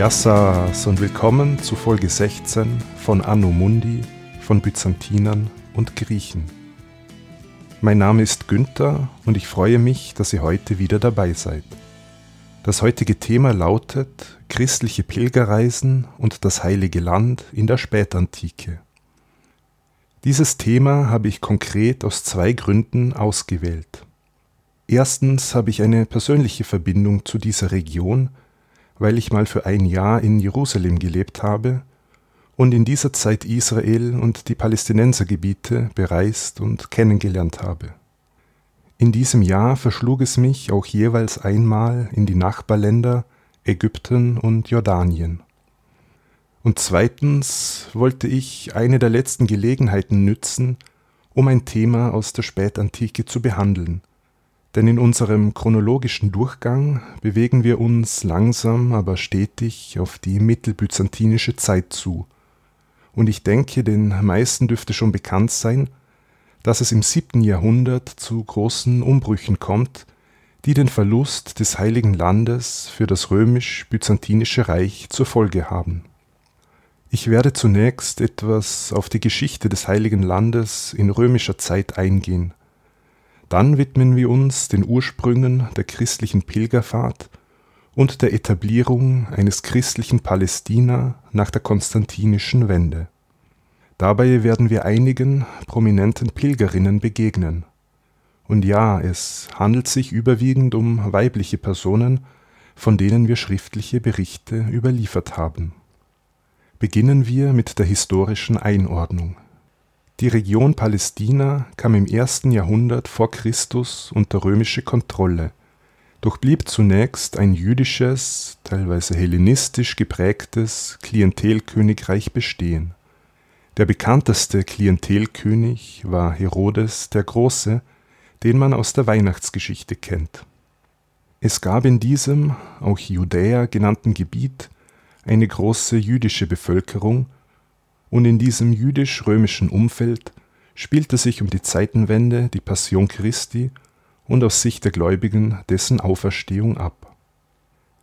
Yassas und willkommen zu Folge 16 von Anno Mundi von Byzantinern und Griechen. Mein Name ist Günther und ich freue mich, dass ihr heute wieder dabei seid. Das heutige Thema lautet Christliche Pilgerreisen und das Heilige Land in der Spätantike. Dieses Thema habe ich konkret aus zwei Gründen ausgewählt. Erstens habe ich eine persönliche Verbindung zu dieser Region, weil ich mal für ein Jahr in Jerusalem gelebt habe und in dieser Zeit Israel und die Palästinensergebiete bereist und kennengelernt habe. In diesem Jahr verschlug es mich auch jeweils einmal in die Nachbarländer Ägypten und Jordanien. Und zweitens wollte ich eine der letzten Gelegenheiten nützen, um ein Thema aus der Spätantike zu behandeln. Denn in unserem chronologischen Durchgang bewegen wir uns langsam, aber stetig auf die mittelbyzantinische Zeit zu. Und ich denke, den meisten dürfte schon bekannt sein, dass es im siebten Jahrhundert zu großen Umbrüchen kommt, die den Verlust des Heiligen Landes für das römisch-byzantinische Reich zur Folge haben. Ich werde zunächst etwas auf die Geschichte des Heiligen Landes in römischer Zeit eingehen. Dann widmen wir uns den Ursprüngen der christlichen Pilgerfahrt und der Etablierung eines christlichen Palästina nach der konstantinischen Wende. Dabei werden wir einigen prominenten Pilgerinnen begegnen. Und ja, es handelt sich überwiegend um weibliche Personen, von denen wir schriftliche Berichte überliefert haben. Beginnen wir mit der historischen Einordnung. Die Region Palästina kam im ersten Jahrhundert vor Christus unter römische Kontrolle, doch blieb zunächst ein jüdisches, teilweise hellenistisch geprägtes Klientelkönigreich bestehen. Der bekannteste Klientelkönig war Herodes der Große, den man aus der Weihnachtsgeschichte kennt. Es gab in diesem, auch Judäa genannten Gebiet eine große jüdische Bevölkerung, und in diesem jüdisch-römischen Umfeld spielte sich um die Zeitenwende die Passion Christi und aus Sicht der Gläubigen dessen Auferstehung ab.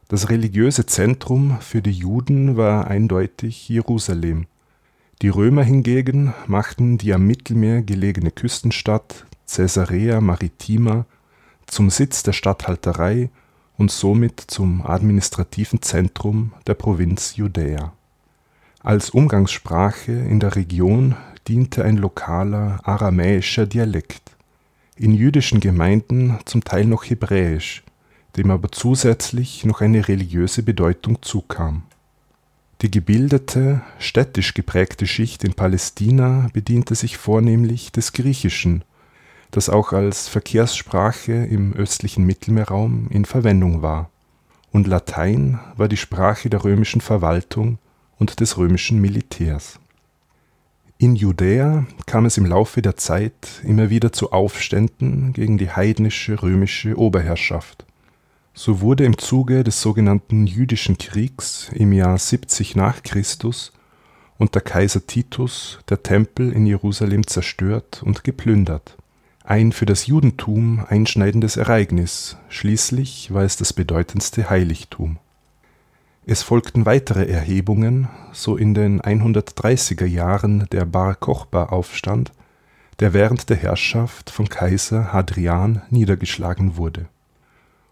Das religiöse Zentrum für die Juden war eindeutig Jerusalem. Die Römer hingegen machten die am Mittelmeer gelegene Küstenstadt Caesarea Maritima zum Sitz der Statthalterei und somit zum administrativen Zentrum der Provinz Judäa. Als Umgangssprache in der Region diente ein lokaler aramäischer Dialekt, in jüdischen Gemeinden zum Teil noch Hebräisch, dem aber zusätzlich noch eine religiöse Bedeutung zukam. Die gebildete, städtisch geprägte Schicht in Palästina bediente sich vornehmlich des Griechischen das auch als Verkehrssprache im östlichen Mittelmeerraum in Verwendung war, und Latein war die Sprache der römischen Verwaltung und des römischen Militärs. In Judäa kam es im Laufe der Zeit immer wieder zu Aufständen gegen die heidnische römische Oberherrschaft. So wurde im Zuge des sogenannten Jüdischen Kriegs im Jahr 70 nach Christus unter Kaiser Titus der Tempel in Jerusalem zerstört und geplündert ein für das Judentum einschneidendes Ereignis, schließlich war es das bedeutendste Heiligtum. Es folgten weitere Erhebungen, so in den 130er Jahren der Bar Kochba-Aufstand, der während der Herrschaft von Kaiser Hadrian niedergeschlagen wurde.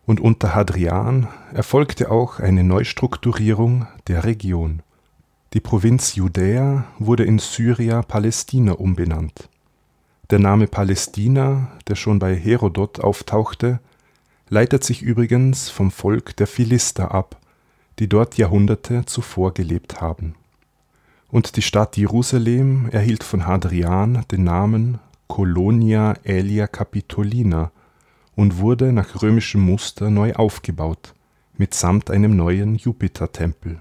Und unter Hadrian erfolgte auch eine Neustrukturierung der Region. Die Provinz Judäa wurde in Syria Palästina umbenannt der Name Palästina, der schon bei Herodot auftauchte, leitet sich übrigens vom Volk der Philister ab, die dort Jahrhunderte zuvor gelebt haben. Und die Stadt Jerusalem erhielt von Hadrian den Namen Colonia Aelia Capitolina und wurde nach römischem Muster neu aufgebaut, mitsamt einem neuen Jupitertempel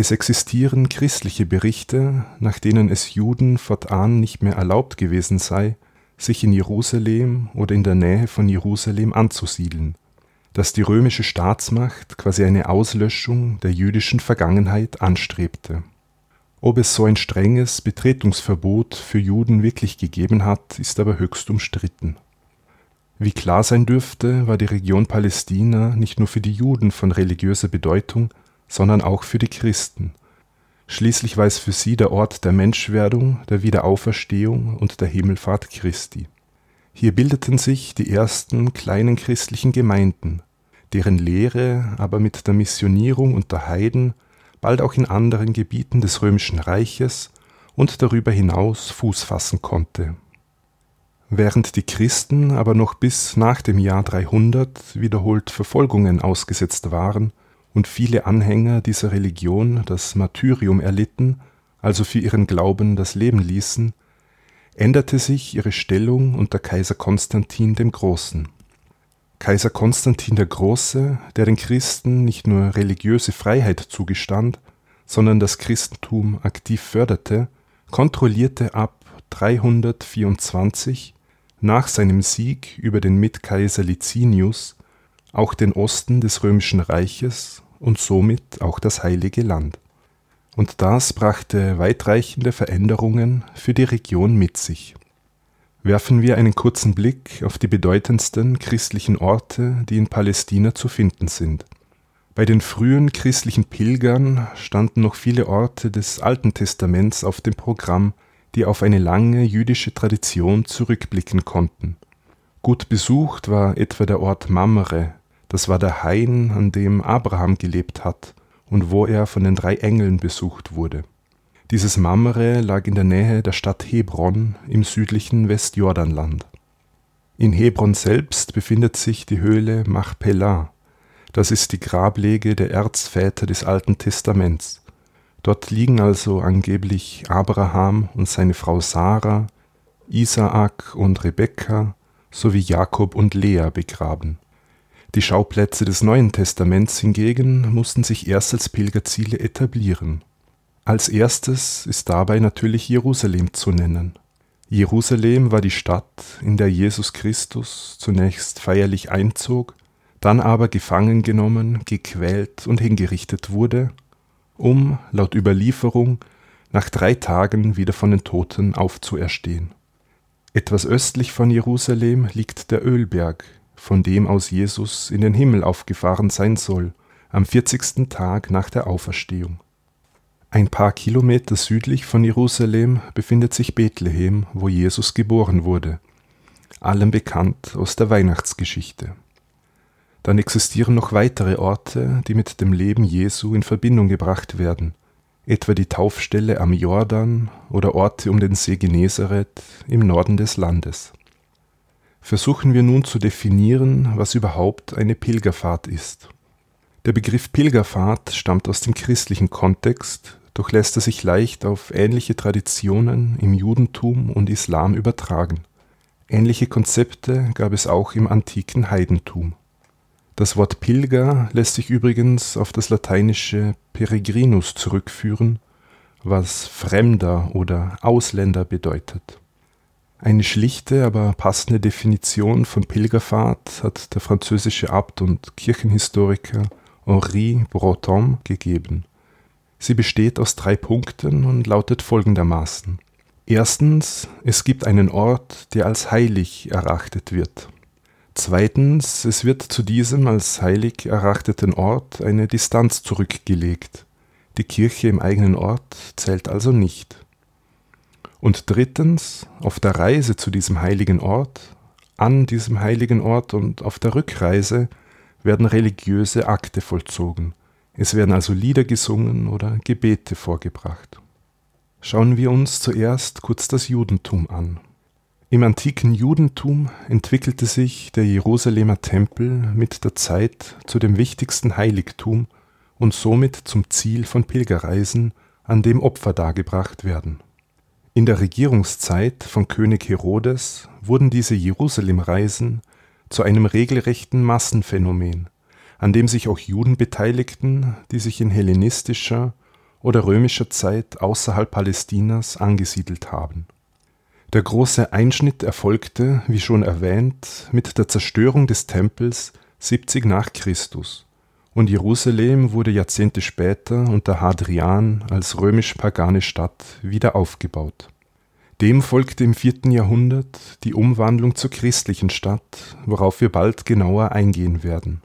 es existieren christliche Berichte, nach denen es Juden fortan nicht mehr erlaubt gewesen sei, sich in Jerusalem oder in der Nähe von Jerusalem anzusiedeln, dass die römische Staatsmacht quasi eine Auslöschung der jüdischen Vergangenheit anstrebte. Ob es so ein strenges Betretungsverbot für Juden wirklich gegeben hat, ist aber höchst umstritten. Wie klar sein dürfte, war die Region Palästina nicht nur für die Juden von religiöser Bedeutung, sondern auch für die Christen. Schließlich war es für sie der Ort der Menschwerdung, der Wiederauferstehung und der Himmelfahrt Christi. Hier bildeten sich die ersten kleinen christlichen Gemeinden, deren Lehre aber mit der Missionierung unter Heiden bald auch in anderen Gebieten des römischen Reiches und darüber hinaus Fuß fassen konnte. Während die Christen aber noch bis nach dem Jahr 300 wiederholt Verfolgungen ausgesetzt waren und viele Anhänger dieser Religion das Martyrium erlitten, also für ihren Glauben das Leben ließen, änderte sich ihre Stellung unter Kaiser Konstantin dem Großen. Kaiser Konstantin der Große, der den Christen nicht nur religiöse Freiheit zugestand, sondern das Christentum aktiv förderte, kontrollierte ab 324 nach seinem Sieg über den Mitkaiser Licinius auch den Osten des römischen Reiches und somit auch das heilige Land. Und das brachte weitreichende Veränderungen für die Region mit sich. Werfen wir einen kurzen Blick auf die bedeutendsten christlichen Orte, die in Palästina zu finden sind. Bei den frühen christlichen Pilgern standen noch viele Orte des Alten Testaments auf dem Programm, die auf eine lange jüdische Tradition zurückblicken konnten. Gut besucht war etwa der Ort Mamre, das war der Hain, an dem Abraham gelebt hat und wo er von den drei Engeln besucht wurde. Dieses Mamre lag in der Nähe der Stadt Hebron im südlichen Westjordanland. In Hebron selbst befindet sich die Höhle Machpelah. Das ist die Grablege der Erzväter des Alten Testaments. Dort liegen also angeblich Abraham und seine Frau Sarah, Isaak und Rebekka sowie Jakob und Lea begraben. Die Schauplätze des Neuen Testaments hingegen mussten sich erst als Pilgerziele etablieren. Als erstes ist dabei natürlich Jerusalem zu nennen. Jerusalem war die Stadt, in der Jesus Christus zunächst feierlich einzog, dann aber gefangen genommen, gequält und hingerichtet wurde, um, laut Überlieferung, nach drei Tagen wieder von den Toten aufzuerstehen. Etwas östlich von Jerusalem liegt der Ölberg, von dem aus Jesus in den Himmel aufgefahren sein soll, am 40. Tag nach der Auferstehung. Ein paar Kilometer südlich von Jerusalem befindet sich Bethlehem, wo Jesus geboren wurde, allem bekannt aus der Weihnachtsgeschichte. Dann existieren noch weitere Orte, die mit dem Leben Jesu in Verbindung gebracht werden, etwa die Taufstelle am Jordan oder Orte um den See Genezareth im Norden des Landes versuchen wir nun zu definieren, was überhaupt eine Pilgerfahrt ist. Der Begriff Pilgerfahrt stammt aus dem christlichen Kontext, doch lässt er sich leicht auf ähnliche Traditionen im Judentum und Islam übertragen. Ähnliche Konzepte gab es auch im antiken Heidentum. Das Wort Pilger lässt sich übrigens auf das lateinische Peregrinus zurückführen, was Fremder oder Ausländer bedeutet. Eine schlichte, aber passende Definition von Pilgerfahrt hat der französische Abt und Kirchenhistoriker Henri Breton gegeben. Sie besteht aus drei Punkten und lautet folgendermaßen. Erstens, es gibt einen Ort, der als heilig erachtet wird. Zweitens, es wird zu diesem als heilig erachteten Ort eine Distanz zurückgelegt. Die Kirche im eigenen Ort zählt also nicht. Und drittens, auf der Reise zu diesem heiligen Ort, an diesem heiligen Ort und auf der Rückreise werden religiöse Akte vollzogen. Es werden also Lieder gesungen oder Gebete vorgebracht. Schauen wir uns zuerst kurz das Judentum an. Im antiken Judentum entwickelte sich der Jerusalemer Tempel mit der Zeit zu dem wichtigsten Heiligtum und somit zum Ziel von Pilgerreisen, an dem Opfer dargebracht werden. In der Regierungszeit von König Herodes wurden diese Jerusalemreisen zu einem regelrechten Massenphänomen, an dem sich auch Juden beteiligten, die sich in hellenistischer oder römischer Zeit außerhalb Palästinas angesiedelt haben. Der große Einschnitt erfolgte, wie schon erwähnt, mit der Zerstörung des Tempels 70 nach Christus und Jerusalem wurde Jahrzehnte später unter Hadrian als römisch-pagane Stadt wieder aufgebaut. Dem folgte im vierten Jahrhundert die Umwandlung zur christlichen Stadt, worauf wir bald genauer eingehen werden.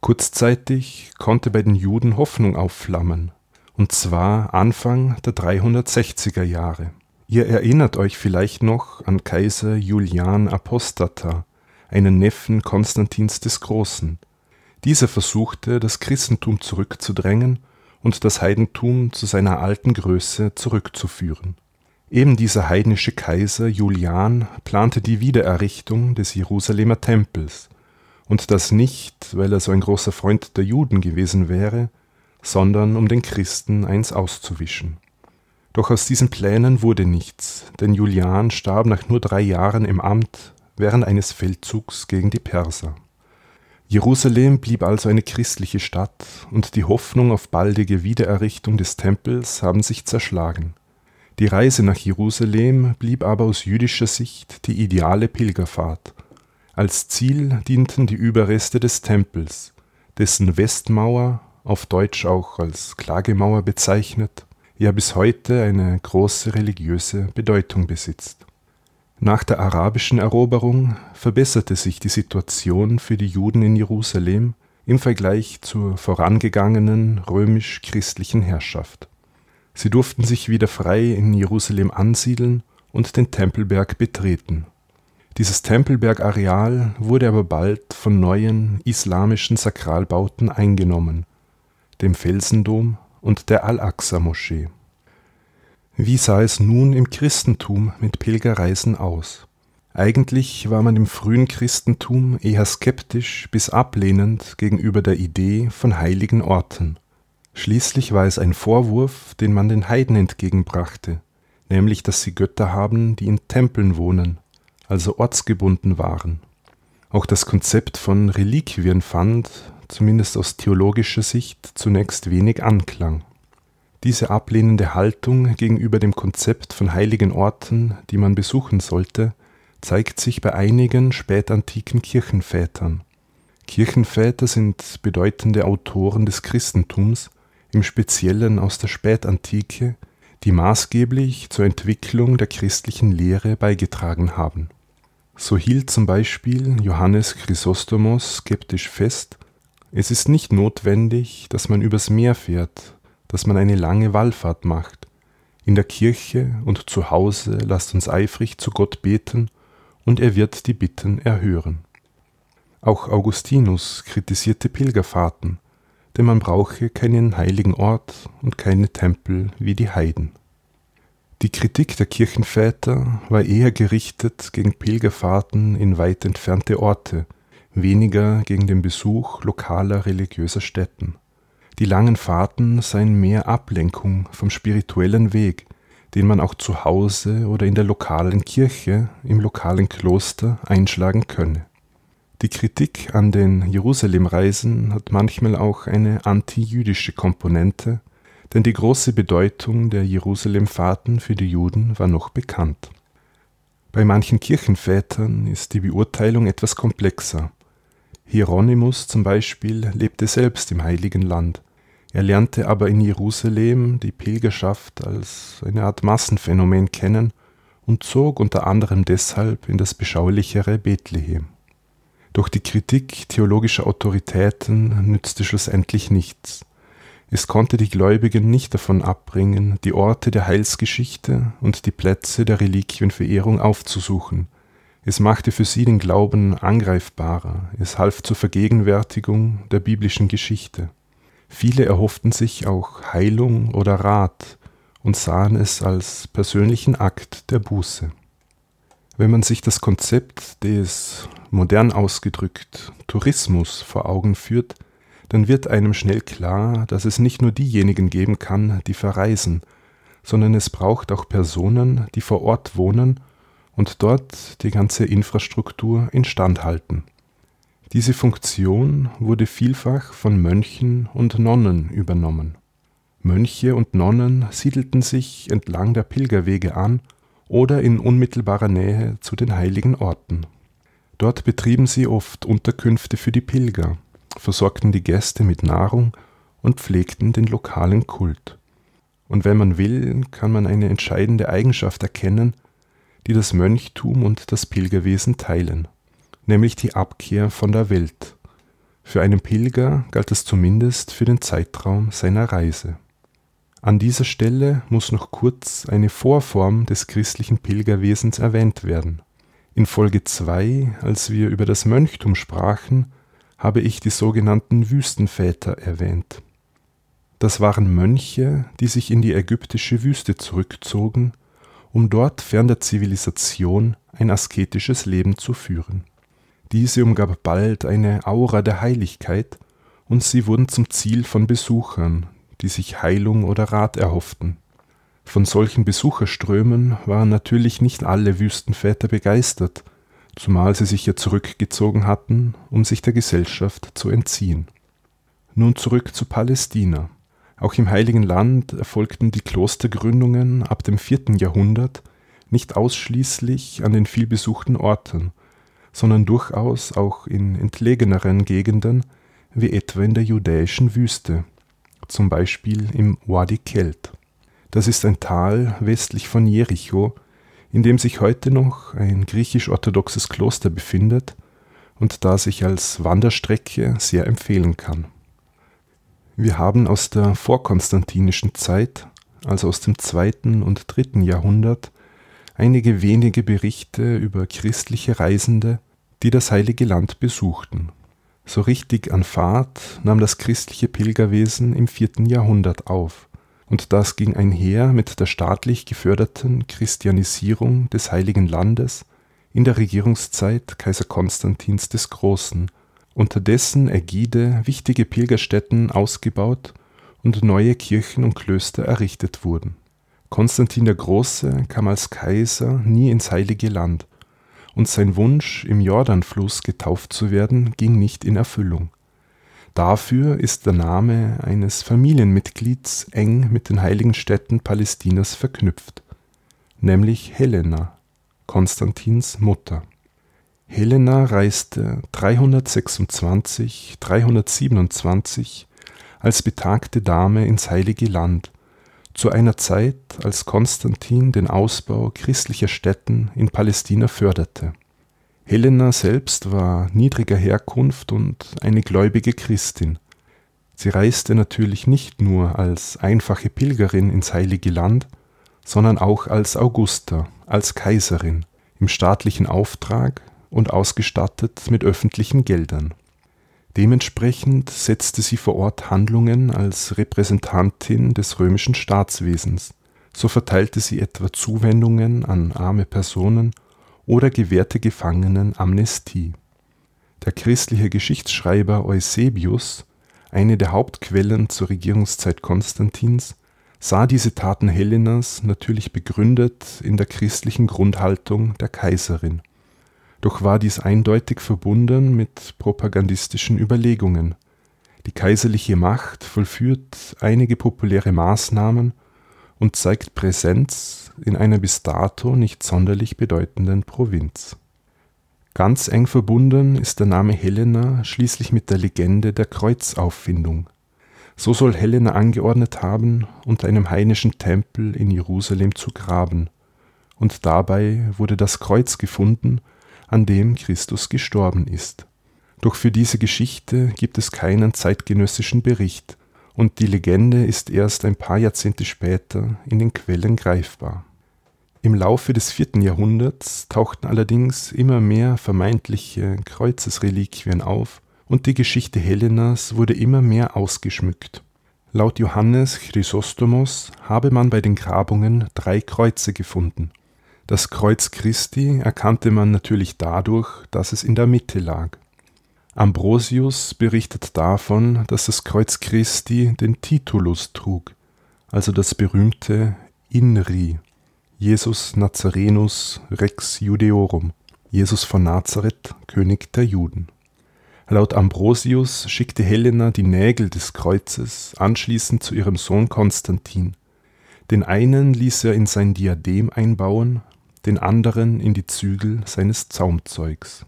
Kurzzeitig konnte bei den Juden Hoffnung aufflammen, und zwar Anfang der 360er Jahre. Ihr erinnert euch vielleicht noch an Kaiser Julian Apostata, einen Neffen Konstantins des Großen. Dieser versuchte, das Christentum zurückzudrängen und das Heidentum zu seiner alten Größe zurückzuführen. Eben dieser heidnische Kaiser Julian plante die Wiedererrichtung des Jerusalemer Tempels, und das nicht, weil er so ein großer Freund der Juden gewesen wäre, sondern um den Christen eins auszuwischen. Doch aus diesen Plänen wurde nichts, denn Julian starb nach nur drei Jahren im Amt während eines Feldzugs gegen die Perser. Jerusalem blieb also eine christliche Stadt, und die Hoffnung auf baldige Wiedererrichtung des Tempels haben sich zerschlagen. Die Reise nach Jerusalem blieb aber aus jüdischer Sicht die ideale Pilgerfahrt. Als Ziel dienten die Überreste des Tempels, dessen Westmauer, auf Deutsch auch als Klagemauer bezeichnet, ja bis heute eine große religiöse Bedeutung besitzt. Nach der arabischen Eroberung verbesserte sich die Situation für die Juden in Jerusalem im Vergleich zur vorangegangenen römisch-christlichen Herrschaft. Sie durften sich wieder frei in Jerusalem ansiedeln und den Tempelberg betreten. Dieses Tempelbergareal wurde aber bald von neuen islamischen Sakralbauten eingenommen, dem Felsendom und der Al-Aqsa-Moschee. Wie sah es nun im Christentum mit Pilgerreisen aus? Eigentlich war man im frühen Christentum eher skeptisch bis ablehnend gegenüber der Idee von heiligen Orten. Schließlich war es ein Vorwurf, den man den Heiden entgegenbrachte, nämlich dass sie Götter haben, die in Tempeln wohnen, also ortsgebunden waren. Auch das Konzept von Reliquien fand, zumindest aus theologischer Sicht, zunächst wenig Anklang. Diese ablehnende Haltung gegenüber dem Konzept von heiligen Orten, die man besuchen sollte, zeigt sich bei einigen spätantiken Kirchenvätern. Kirchenväter sind bedeutende Autoren des Christentums, im Speziellen aus der Spätantike, die maßgeblich zur Entwicklung der christlichen Lehre beigetragen haben. So hielt zum Beispiel Johannes Chrysostomos skeptisch fest, es ist nicht notwendig, dass man übers Meer fährt, dass man eine lange Wallfahrt macht. In der Kirche und zu Hause lasst uns eifrig zu Gott beten, und er wird die Bitten erhören. Auch Augustinus kritisierte Pilgerfahrten, denn man brauche keinen heiligen Ort und keine Tempel wie die Heiden. Die Kritik der Kirchenväter war eher gerichtet gegen Pilgerfahrten in weit entfernte Orte, weniger gegen den Besuch lokaler religiöser Stätten. Die langen Fahrten seien mehr Ablenkung vom spirituellen Weg, den man auch zu Hause oder in der lokalen Kirche, im lokalen Kloster einschlagen könne. Die Kritik an den Jerusalemreisen hat manchmal auch eine antijüdische Komponente, denn die große Bedeutung der Jerusalemfahrten für die Juden war noch bekannt. Bei manchen Kirchenvätern ist die Beurteilung etwas komplexer. Hieronymus zum Beispiel lebte selbst im Heiligen Land. Er lernte aber in Jerusalem die Pilgerschaft als eine Art Massenphänomen kennen und zog unter anderem deshalb in das beschaulichere Bethlehem. Doch die Kritik theologischer Autoritäten nützte schlussendlich nichts. Es konnte die Gläubigen nicht davon abbringen, die Orte der Heilsgeschichte und die Plätze der Reliquienverehrung aufzusuchen – es machte für sie den Glauben angreifbarer, es half zur Vergegenwärtigung der biblischen Geschichte. Viele erhofften sich auch Heilung oder Rat und sahen es als persönlichen Akt der Buße. Wenn man sich das Konzept des, modern ausgedrückt, Tourismus vor Augen führt, dann wird einem schnell klar, dass es nicht nur diejenigen geben kann, die verreisen, sondern es braucht auch Personen, die vor Ort wohnen und dort die ganze Infrastruktur instand halten. Diese Funktion wurde vielfach von Mönchen und Nonnen übernommen. Mönche und Nonnen siedelten sich entlang der Pilgerwege an oder in unmittelbarer Nähe zu den heiligen Orten. Dort betrieben sie oft Unterkünfte für die Pilger, versorgten die Gäste mit Nahrung und pflegten den lokalen Kult. Und wenn man will, kann man eine entscheidende Eigenschaft erkennen, die das Mönchtum und das Pilgerwesen teilen, nämlich die Abkehr von der Welt. Für einen Pilger galt es zumindest für den Zeitraum seiner Reise. An dieser Stelle muss noch kurz eine Vorform des christlichen Pilgerwesens erwähnt werden. In Folge 2, als wir über das Mönchtum sprachen, habe ich die sogenannten Wüstenväter erwähnt. Das waren Mönche, die sich in die ägyptische Wüste zurückzogen, um dort fern der Zivilisation ein asketisches Leben zu führen. Diese umgab bald eine Aura der Heiligkeit, und sie wurden zum Ziel von Besuchern, die sich Heilung oder Rat erhofften. Von solchen Besucherströmen waren natürlich nicht alle Wüstenväter begeistert, zumal sie sich ja zurückgezogen hatten, um sich der Gesellschaft zu entziehen. Nun zurück zu Palästina. Auch im Heiligen Land erfolgten die Klostergründungen ab dem vierten Jahrhundert nicht ausschließlich an den vielbesuchten Orten, sondern durchaus auch in entlegeneren Gegenden, wie etwa in der judäischen Wüste, zum Beispiel im Wadi Kelt. Das ist ein Tal westlich von Jericho, in dem sich heute noch ein griechisch-orthodoxes Kloster befindet und da sich als Wanderstrecke sehr empfehlen kann. Wir haben aus der vorkonstantinischen Zeit, also aus dem zweiten und dritten Jahrhundert, einige wenige Berichte über christliche Reisende, die das heilige Land besuchten. So richtig an Fahrt nahm das christliche Pilgerwesen im vierten Jahrhundert auf, und das ging einher mit der staatlich geförderten Christianisierung des heiligen Landes in der Regierungszeit Kaiser Konstantins des Großen, unter dessen Ägide wichtige Pilgerstätten ausgebaut und neue Kirchen und Klöster errichtet wurden. Konstantin der Große kam als Kaiser nie ins heilige Land, und sein Wunsch, im Jordanfluss getauft zu werden, ging nicht in Erfüllung. Dafür ist der Name eines Familienmitglieds eng mit den heiligen Städten Palästinas verknüpft, nämlich Helena, Konstantins Mutter. Helena reiste 326, 327 als betagte Dame ins heilige Land, zu einer Zeit, als Konstantin den Ausbau christlicher Städten in Palästina förderte Helena selbst war niedriger Herkunft und eine gläubige Christin. Sie reiste natürlich nicht nur als einfache Pilgerin ins heilige Land, sondern auch als Augusta, als Kaiserin, im staatlichen Auftrag und ausgestattet mit öffentlichen Geldern. Dementsprechend setzte sie vor Ort Handlungen als Repräsentantin des römischen Staatswesens. So verteilte sie etwa Zuwendungen an arme Personen oder gewährte Gefangenen Amnestie. Der christliche Geschichtsschreiber Eusebius, eine der Hauptquellen zur Regierungszeit Konstantins, sah diese Taten Helenas natürlich begründet in der christlichen Grundhaltung der Kaiserin. Doch war dies eindeutig verbunden mit propagandistischen Überlegungen. Die kaiserliche Macht vollführt einige populäre Maßnahmen und zeigt Präsenz in einer bis dato nicht sonderlich bedeutenden Provinz. Ganz eng verbunden ist der Name Helena schließlich mit der Legende der Kreuzauffindung. So soll Helena angeordnet haben, unter einem heidnischen Tempel in Jerusalem zu graben, und dabei wurde das Kreuz gefunden, an dem Christus gestorben ist. Doch für diese Geschichte gibt es keinen zeitgenössischen Bericht, und die Legende ist erst ein paar Jahrzehnte später in den Quellen greifbar. Im Laufe des vierten Jahrhunderts tauchten allerdings immer mehr vermeintliche Kreuzesreliquien auf und die Geschichte Helenas wurde immer mehr ausgeschmückt. Laut Johannes Chrysostomos habe man bei den Grabungen drei Kreuze gefunden. Das Kreuz Christi erkannte man natürlich dadurch, dass es in der Mitte lag. Ambrosius berichtet davon, dass das Kreuz Christi den Titulus trug, also das berühmte INRI, Jesus Nazarenus Rex Judeorum, Jesus von Nazareth, König der Juden. Laut Ambrosius schickte Helena die Nägel des Kreuzes anschließend zu ihrem Sohn Konstantin. Den einen ließ er in sein Diadem einbauen, den anderen in die Zügel seines Zaumzeugs.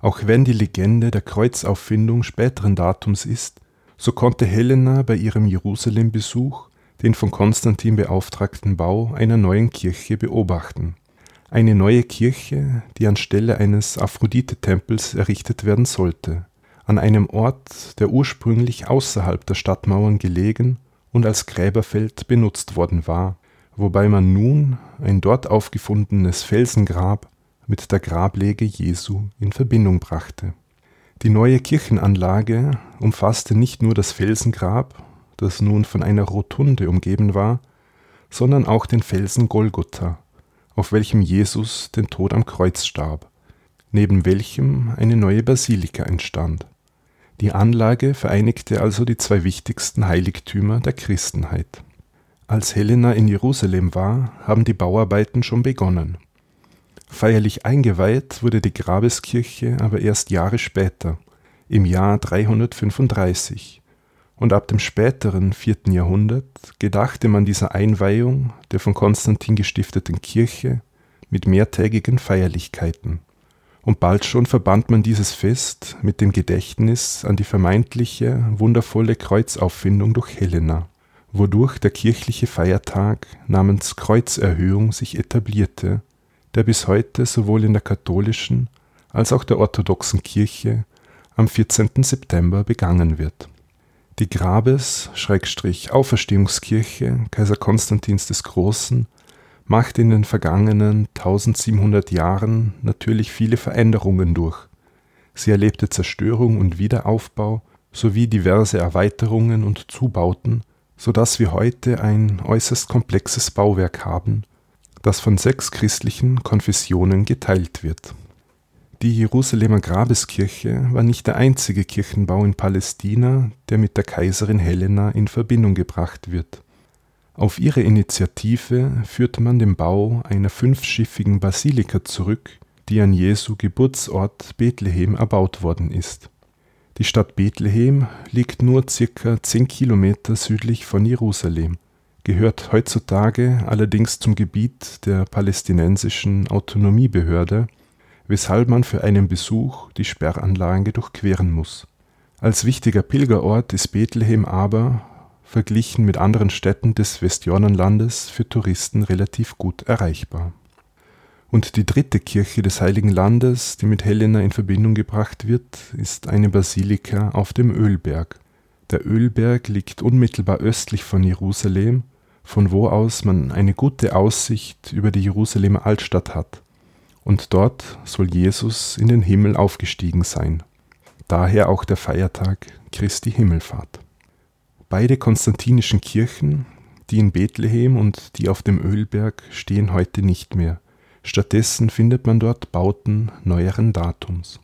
Auch wenn die Legende der Kreuzauffindung späteren Datums ist, so konnte Helena bei ihrem Jerusalem-Besuch den von Konstantin beauftragten Bau einer neuen Kirche beobachten. Eine neue Kirche, die anstelle eines Aphrodite-Tempels errichtet werden sollte, an einem Ort, der ursprünglich außerhalb der Stadtmauern gelegen und als Gräberfeld benutzt worden war, wobei man nun ein dort aufgefundenes Felsengrab mit der Grablege Jesu in Verbindung brachte. Die neue Kirchenanlage umfasste nicht nur das Felsengrab, das nun von einer Rotunde umgeben war, sondern auch den Felsen Golgotha, auf welchem Jesus den Tod am Kreuz starb, neben welchem eine neue Basilika entstand. Die Anlage vereinigte also die zwei wichtigsten Heiligtümer der Christenheit. Als Helena in Jerusalem war, haben die Bauarbeiten schon begonnen. Feierlich eingeweiht wurde die Grabeskirche aber erst Jahre später, im Jahr 335, und ab dem späteren vierten Jahrhundert gedachte man dieser Einweihung der von Konstantin gestifteten Kirche mit mehrtägigen Feierlichkeiten. Und bald schon verband man dieses Fest mit dem Gedächtnis an die vermeintliche wundervolle Kreuzauffindung durch Helena, wodurch der kirchliche Feiertag namens Kreuzerhöhung sich etablierte, der bis heute sowohl in der katholischen als auch der orthodoxen Kirche am 14. September begangen wird. Die Grabes-Auferstehungskirche Kaiser Konstantins des Großen machte in den vergangenen 1700 Jahren natürlich viele Veränderungen durch. Sie erlebte Zerstörung und Wiederaufbau sowie diverse Erweiterungen und Zubauten, so dass wir heute ein äußerst komplexes Bauwerk haben, das von sechs christlichen Konfessionen geteilt wird. Die Jerusalemer Grabeskirche war nicht der einzige Kirchenbau in Palästina, der mit der Kaiserin Helena in Verbindung gebracht wird. Auf ihre Initiative führte man den Bau einer fünfschiffigen Basilika zurück, die an Jesu Geburtsort Bethlehem erbaut worden ist. Die Stadt Bethlehem liegt nur circa zehn Kilometer südlich von Jerusalem, gehört heutzutage allerdings zum Gebiet der palästinensischen Autonomiebehörde, weshalb man für einen Besuch die Sperranlage durchqueren muss. Als wichtiger Pilgerort ist Bethlehem aber verglichen mit anderen Städten des Westjordanlandes für Touristen relativ gut erreichbar. Und die dritte Kirche des Heiligen Landes, die mit Helena in Verbindung gebracht wird, ist eine Basilika auf dem Ölberg. Der Ölberg liegt unmittelbar östlich von Jerusalem, von wo aus man eine gute Aussicht über die Jerusalemer Altstadt hat. Und dort soll Jesus in den Himmel aufgestiegen sein. Daher auch der Feiertag Christi Himmelfahrt. Beide konstantinischen Kirchen, die in Bethlehem und die auf dem Ölberg, stehen heute nicht mehr. Stattdessen findet man dort Bauten neueren Datums.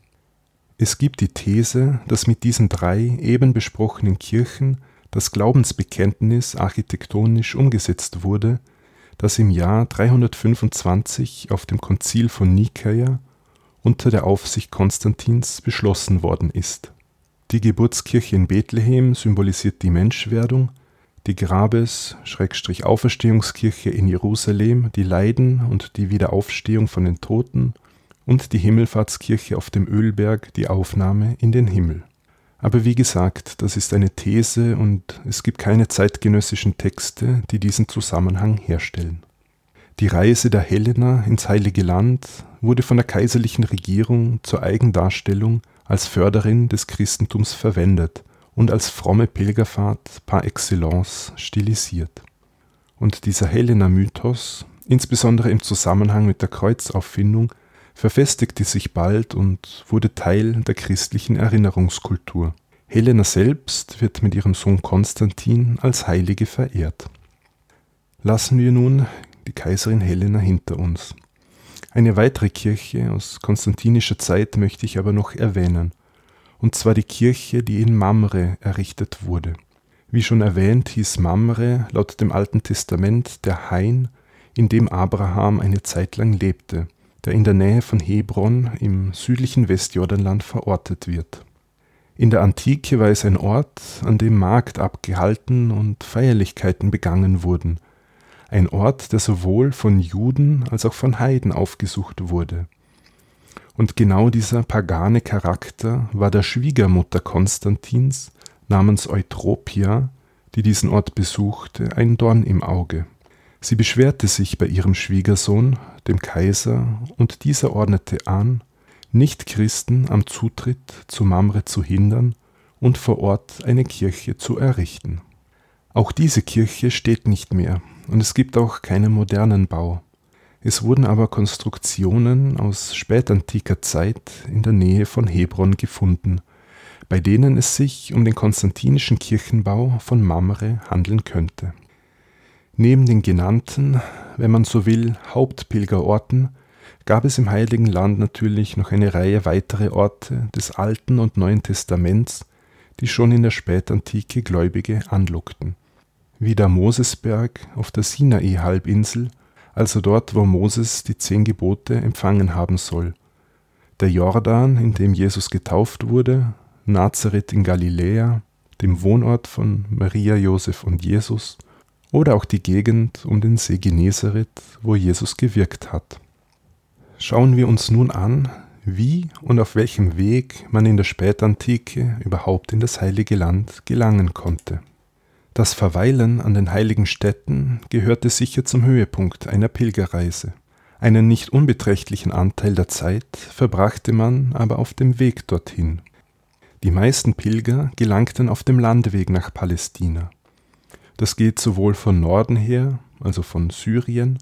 Es gibt die These, dass mit diesen drei eben besprochenen Kirchen das Glaubensbekenntnis architektonisch umgesetzt wurde, das im Jahr 325 auf dem Konzil von Nikaia unter der Aufsicht Konstantins beschlossen worden ist die Geburtskirche in Bethlehem symbolisiert die Menschwerdung, die Grabes-Auferstehungskirche in Jerusalem die Leiden und die Wiederaufstehung von den Toten und die Himmelfahrtskirche auf dem Ölberg die Aufnahme in den Himmel. Aber wie gesagt, das ist eine These und es gibt keine zeitgenössischen Texte, die diesen Zusammenhang herstellen. Die Reise der Helena ins Heilige Land wurde von der kaiserlichen Regierung zur Eigendarstellung als Förderin des Christentums verwendet und als fromme Pilgerfahrt par excellence stilisiert. Und dieser Helena-Mythos, insbesondere im Zusammenhang mit der Kreuzauffindung, verfestigte sich bald und wurde Teil der christlichen Erinnerungskultur. Helena selbst wird mit ihrem Sohn Konstantin als Heilige verehrt. Lassen wir nun die Kaiserin Helena hinter uns. Eine weitere Kirche aus konstantinischer Zeit möchte ich aber noch erwähnen, und zwar die Kirche, die in Mamre errichtet wurde. Wie schon erwähnt, hieß Mamre laut dem Alten Testament der Hain, in dem Abraham eine Zeit lang lebte, der in der Nähe von Hebron im südlichen Westjordanland verortet wird. In der Antike war es ein Ort, an dem Markt abgehalten und Feierlichkeiten begangen wurden – ein Ort, der sowohl von Juden als auch von Heiden aufgesucht wurde. Und genau dieser pagane Charakter war der Schwiegermutter Konstantins namens Eutropia, die diesen Ort besuchte, ein Dorn im Auge. Sie beschwerte sich bei ihrem Schwiegersohn, dem Kaiser, und dieser ordnete an, Nichtchristen am Zutritt zu Mamre zu hindern und vor Ort eine Kirche zu errichten. Auch diese Kirche steht nicht mehr und es gibt auch keinen modernen Bau. Es wurden aber Konstruktionen aus spätantiker Zeit in der Nähe von Hebron gefunden, bei denen es sich um den konstantinischen Kirchenbau von Mamre handeln könnte. Neben den genannten, wenn man so will, Hauptpilgerorten gab es im Heiligen Land natürlich noch eine Reihe weitere Orte des Alten und Neuen Testaments, die schon in der Spätantike Gläubige anlockten, wie der Mosesberg auf der Sinai-Halbinsel, also dort, wo Moses die zehn Gebote empfangen haben soll, der Jordan, in dem Jesus getauft wurde, Nazareth in Galiläa, dem Wohnort von Maria, Josef und Jesus, oder auch die Gegend um den See Genezareth, wo Jesus gewirkt hat. Schauen wir uns nun an, wie und auf welchem Weg man in der Spätantike überhaupt in das heilige Land gelangen konnte. Das Verweilen an den heiligen Städten gehörte sicher zum Höhepunkt einer Pilgerreise. Einen nicht unbeträchtlichen Anteil der Zeit verbrachte man aber auf dem Weg dorthin. Die meisten Pilger gelangten auf dem Landweg nach Palästina. Das geht sowohl von Norden her, also von Syrien,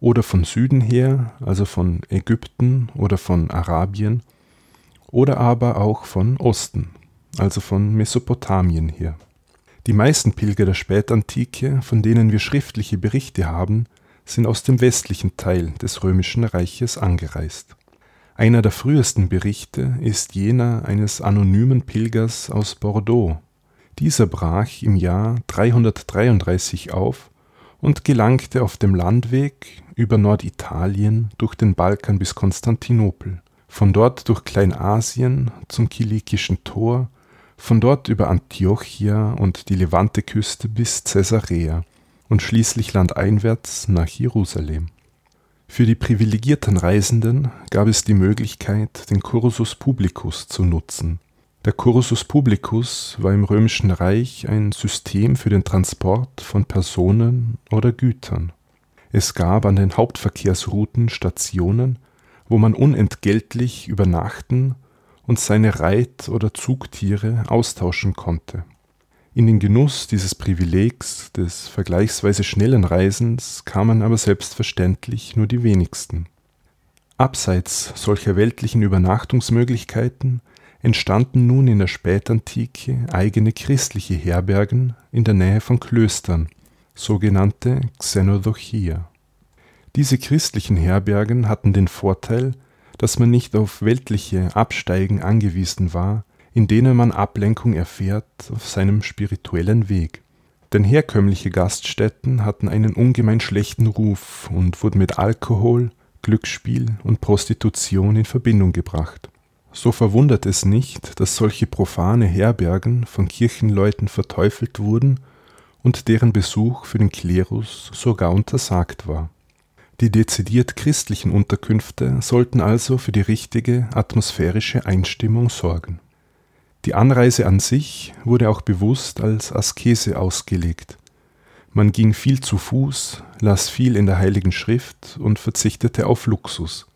oder von Süden her, also von Ägypten oder von Arabien, oder aber auch von Osten, also von Mesopotamien her. Die meisten Pilger der Spätantike, von denen wir schriftliche Berichte haben, sind aus dem westlichen Teil des römischen Reiches angereist. Einer der frühesten Berichte ist jener eines anonymen Pilgers aus Bordeaux. Dieser brach im Jahr 333 auf und gelangte auf dem Landweg über Norditalien durch den Balkan bis Konstantinopel, von dort durch Kleinasien zum Kilikischen Tor, von dort über Antiochia und die Levanteküste bis Caesarea und schließlich landeinwärts nach Jerusalem. Für die privilegierten Reisenden gab es die Möglichkeit, den Cursus Publicus zu nutzen. Der Cursus Publicus war im Römischen Reich ein System für den Transport von Personen oder Gütern. Es gab an den Hauptverkehrsrouten Stationen, wo man unentgeltlich übernachten und seine Reit- oder Zugtiere austauschen konnte. In den Genuss dieses Privilegs des vergleichsweise schnellen Reisens kamen aber selbstverständlich nur die wenigsten. Abseits solcher weltlichen Übernachtungsmöglichkeiten entstanden nun in der Spätantike eigene christliche Herbergen in der Nähe von Klöstern, sogenannte Xenodochia. Diese christlichen Herbergen hatten den Vorteil, dass man nicht auf weltliche Absteigen angewiesen war, in denen man Ablenkung erfährt auf seinem spirituellen Weg. Denn herkömmliche Gaststätten hatten einen ungemein schlechten Ruf und wurden mit Alkohol, Glücksspiel und Prostitution in Verbindung gebracht. So verwundert es nicht, dass solche profane Herbergen von Kirchenleuten verteufelt wurden und deren Besuch für den Klerus sogar untersagt war. Die dezidiert christlichen Unterkünfte sollten also für die richtige atmosphärische Einstimmung sorgen. Die Anreise an sich wurde auch bewusst als Askese ausgelegt. Man ging viel zu Fuß, las viel in der Heiligen Schrift und verzichtete auf Luxus.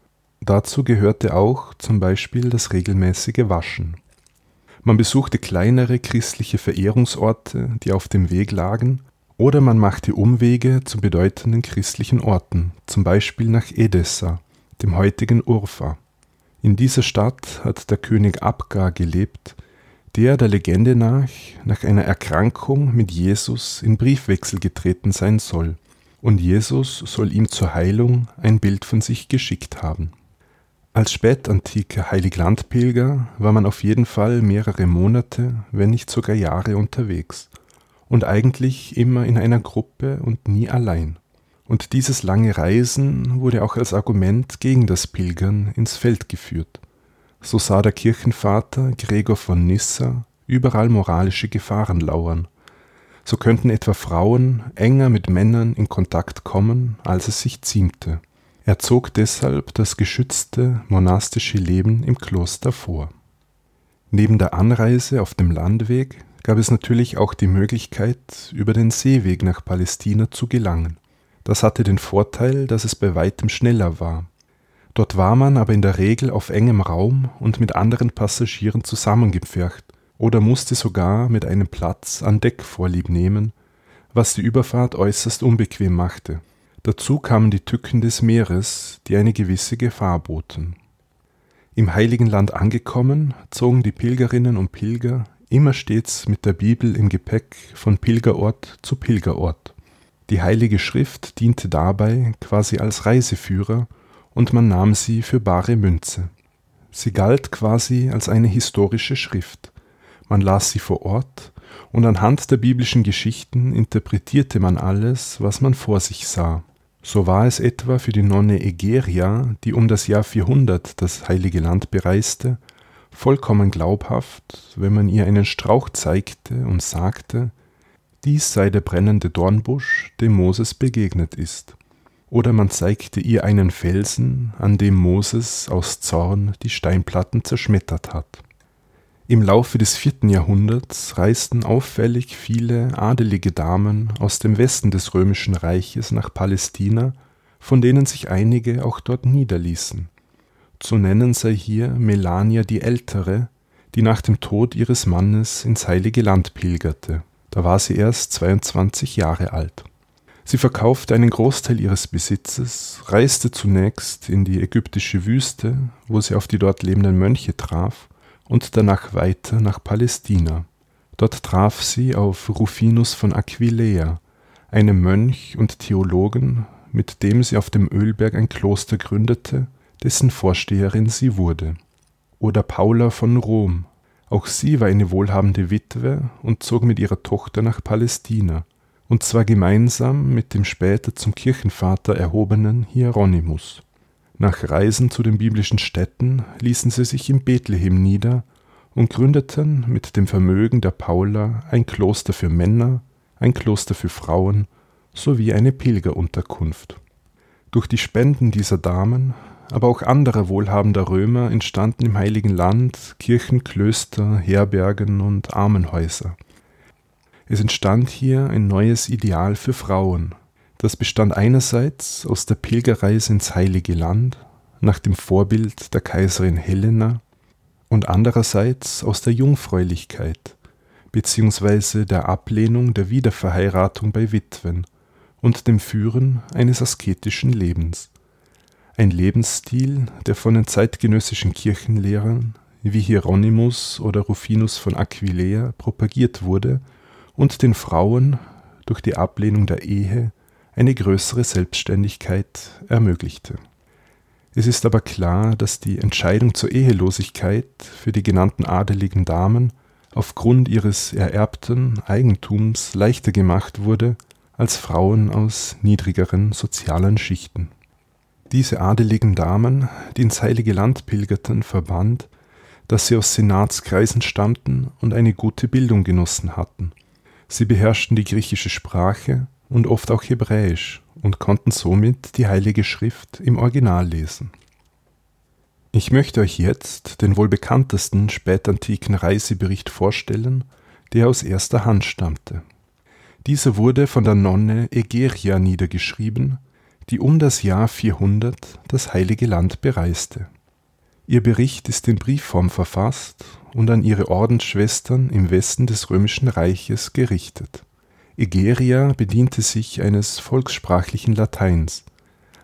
Dazu gehörte auch zum Beispiel das regelmäßige Waschen. Man besuchte kleinere christliche Verehrungsorte, die auf dem Weg lagen, oder man machte Umwege zu bedeutenden christlichen Orten, zum Beispiel nach Edessa, dem heutigen Urfa. In dieser Stadt hat der König Abgar gelebt, der der Legende nach nach einer Erkrankung mit Jesus in Briefwechsel getreten sein soll, und Jesus soll ihm zur Heilung ein Bild von sich geschickt haben. Als spätantiker Heiliglandpilger war man auf jeden Fall mehrere Monate, wenn nicht sogar Jahre unterwegs und eigentlich immer in einer Gruppe und nie allein. Und dieses lange Reisen wurde auch als Argument gegen das Pilgern ins Feld geführt. So sah der Kirchenvater Gregor von Nyssa überall moralische Gefahren lauern. So könnten etwa Frauen enger mit Männern in Kontakt kommen, als es sich ziemte. Er zog deshalb das geschützte monastische Leben im Kloster vor. Neben der Anreise auf dem Landweg gab es natürlich auch die Möglichkeit, über den Seeweg nach Palästina zu gelangen. Das hatte den Vorteil, dass es bei weitem schneller war. Dort war man aber in der Regel auf engem Raum und mit anderen Passagieren zusammengepfercht oder musste sogar mit einem Platz an Deck vorlieb nehmen, was die Überfahrt äußerst unbequem machte. Dazu kamen die Tücken des Meeres, die eine gewisse Gefahr boten. Im heiligen Land angekommen, zogen die Pilgerinnen und Pilger immer stets mit der Bibel im Gepäck von Pilgerort zu Pilgerort. Die heilige Schrift diente dabei quasi als Reiseführer und man nahm sie für bare Münze. Sie galt quasi als eine historische Schrift. Man las sie vor Ort und anhand der biblischen Geschichten interpretierte man alles, was man vor sich sah. So war es etwa für die Nonne Egeria, die um das Jahr 400 das heilige Land bereiste, vollkommen glaubhaft, wenn man ihr einen Strauch zeigte und sagte, dies sei der brennende Dornbusch, dem Moses begegnet ist. Oder man zeigte ihr einen Felsen, an dem Moses aus Zorn die Steinplatten zerschmettert hat. Im Laufe des vierten Jahrhunderts reisten auffällig viele adelige Damen aus dem Westen des römischen Reiches nach Palästina, von denen sich einige auch dort niederließen. Zu nennen sei hier Melania die Ältere, die nach dem Tod ihres Mannes ins heilige Land pilgerte. Da war sie erst 22 Jahre alt. Sie verkaufte einen Großteil ihres Besitzes, reiste zunächst in die ägyptische Wüste, wo sie auf die dort lebenden Mönche traf, und danach weiter nach Palästina. Dort traf sie auf Rufinus von Aquileia, einem Mönch und Theologen, mit dem sie auf dem Ölberg ein Kloster gründete, dessen Vorsteherin sie wurde. Oder Paula von Rom. Auch sie war eine wohlhabende Witwe und zog mit ihrer Tochter nach Palästina, und zwar gemeinsam mit dem später zum Kirchenvater erhobenen Hieronymus. Nach Reisen zu den biblischen Städten ließen sie sich in Bethlehem nieder und gründeten mit dem Vermögen der Paula ein Kloster für Männer, ein Kloster für Frauen sowie eine Pilgerunterkunft. Durch die Spenden dieser Damen, aber auch anderer wohlhabender Römer entstanden im Heiligen Land Kirchen, Klöster, Herbergen und Armenhäuser. Es entstand hier ein neues Ideal für Frauen, das bestand einerseits aus der Pilgerreise ins Heilige Land nach dem Vorbild der Kaiserin Helena und andererseits aus der Jungfräulichkeit bzw. der Ablehnung der Wiederverheiratung bei Witwen und dem Führen eines asketischen Lebens. Ein Lebensstil, der von den zeitgenössischen Kirchenlehrern wie Hieronymus oder Rufinus von Aquileia propagiert wurde und den Frauen durch die Ablehnung der Ehe eine größere Selbstständigkeit ermöglichte. Es ist aber klar, dass die Entscheidung zur Ehelosigkeit für die genannten adeligen Damen aufgrund ihres ererbten Eigentums leichter gemacht wurde als Frauen aus niedrigeren sozialen Schichten. Diese adeligen Damen, die ins heilige Land pilgerten, verband, dass sie aus Senatskreisen stammten und eine gute Bildung genossen hatten. Sie beherrschten die griechische Sprache und oft auch Hebräisch und konnten somit die Heilige Schrift im Original lesen. Ich möchte euch jetzt den wohl bekanntesten spätantiken Reisebericht vorstellen, der aus erster Hand stammte. Dieser wurde von der Nonne Egeria niedergeschrieben, die um das Jahr 400 das Heilige Land bereiste. Ihr Bericht ist in Briefform verfasst und an ihre Ordensschwestern im Westen des römischen Reiches gerichtet. Egeria bediente sich eines volkssprachlichen Lateins,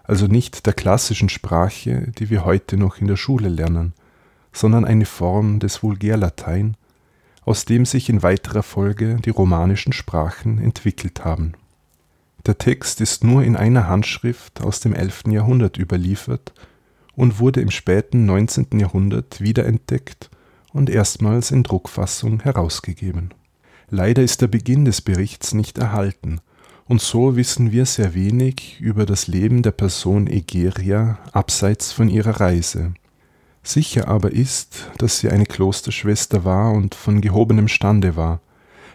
also nicht der klassischen Sprache, die wir heute noch in der Schule lernen, sondern eine Form des Vulgärlatein, aus dem sich in weiterer Folge die romanischen Sprachen entwickelt haben. Der Text ist nur in einer Handschrift aus dem 11. Jahrhundert überliefert und wurde im späten 19. Jahrhundert wiederentdeckt und erstmals in Druckfassung herausgegeben Leider ist der Beginn des Berichts nicht erhalten, und so wissen wir sehr wenig über das Leben der Person Egeria abseits von ihrer Reise. Sicher aber ist, dass sie eine Klosterschwester war und von gehobenem Stande war,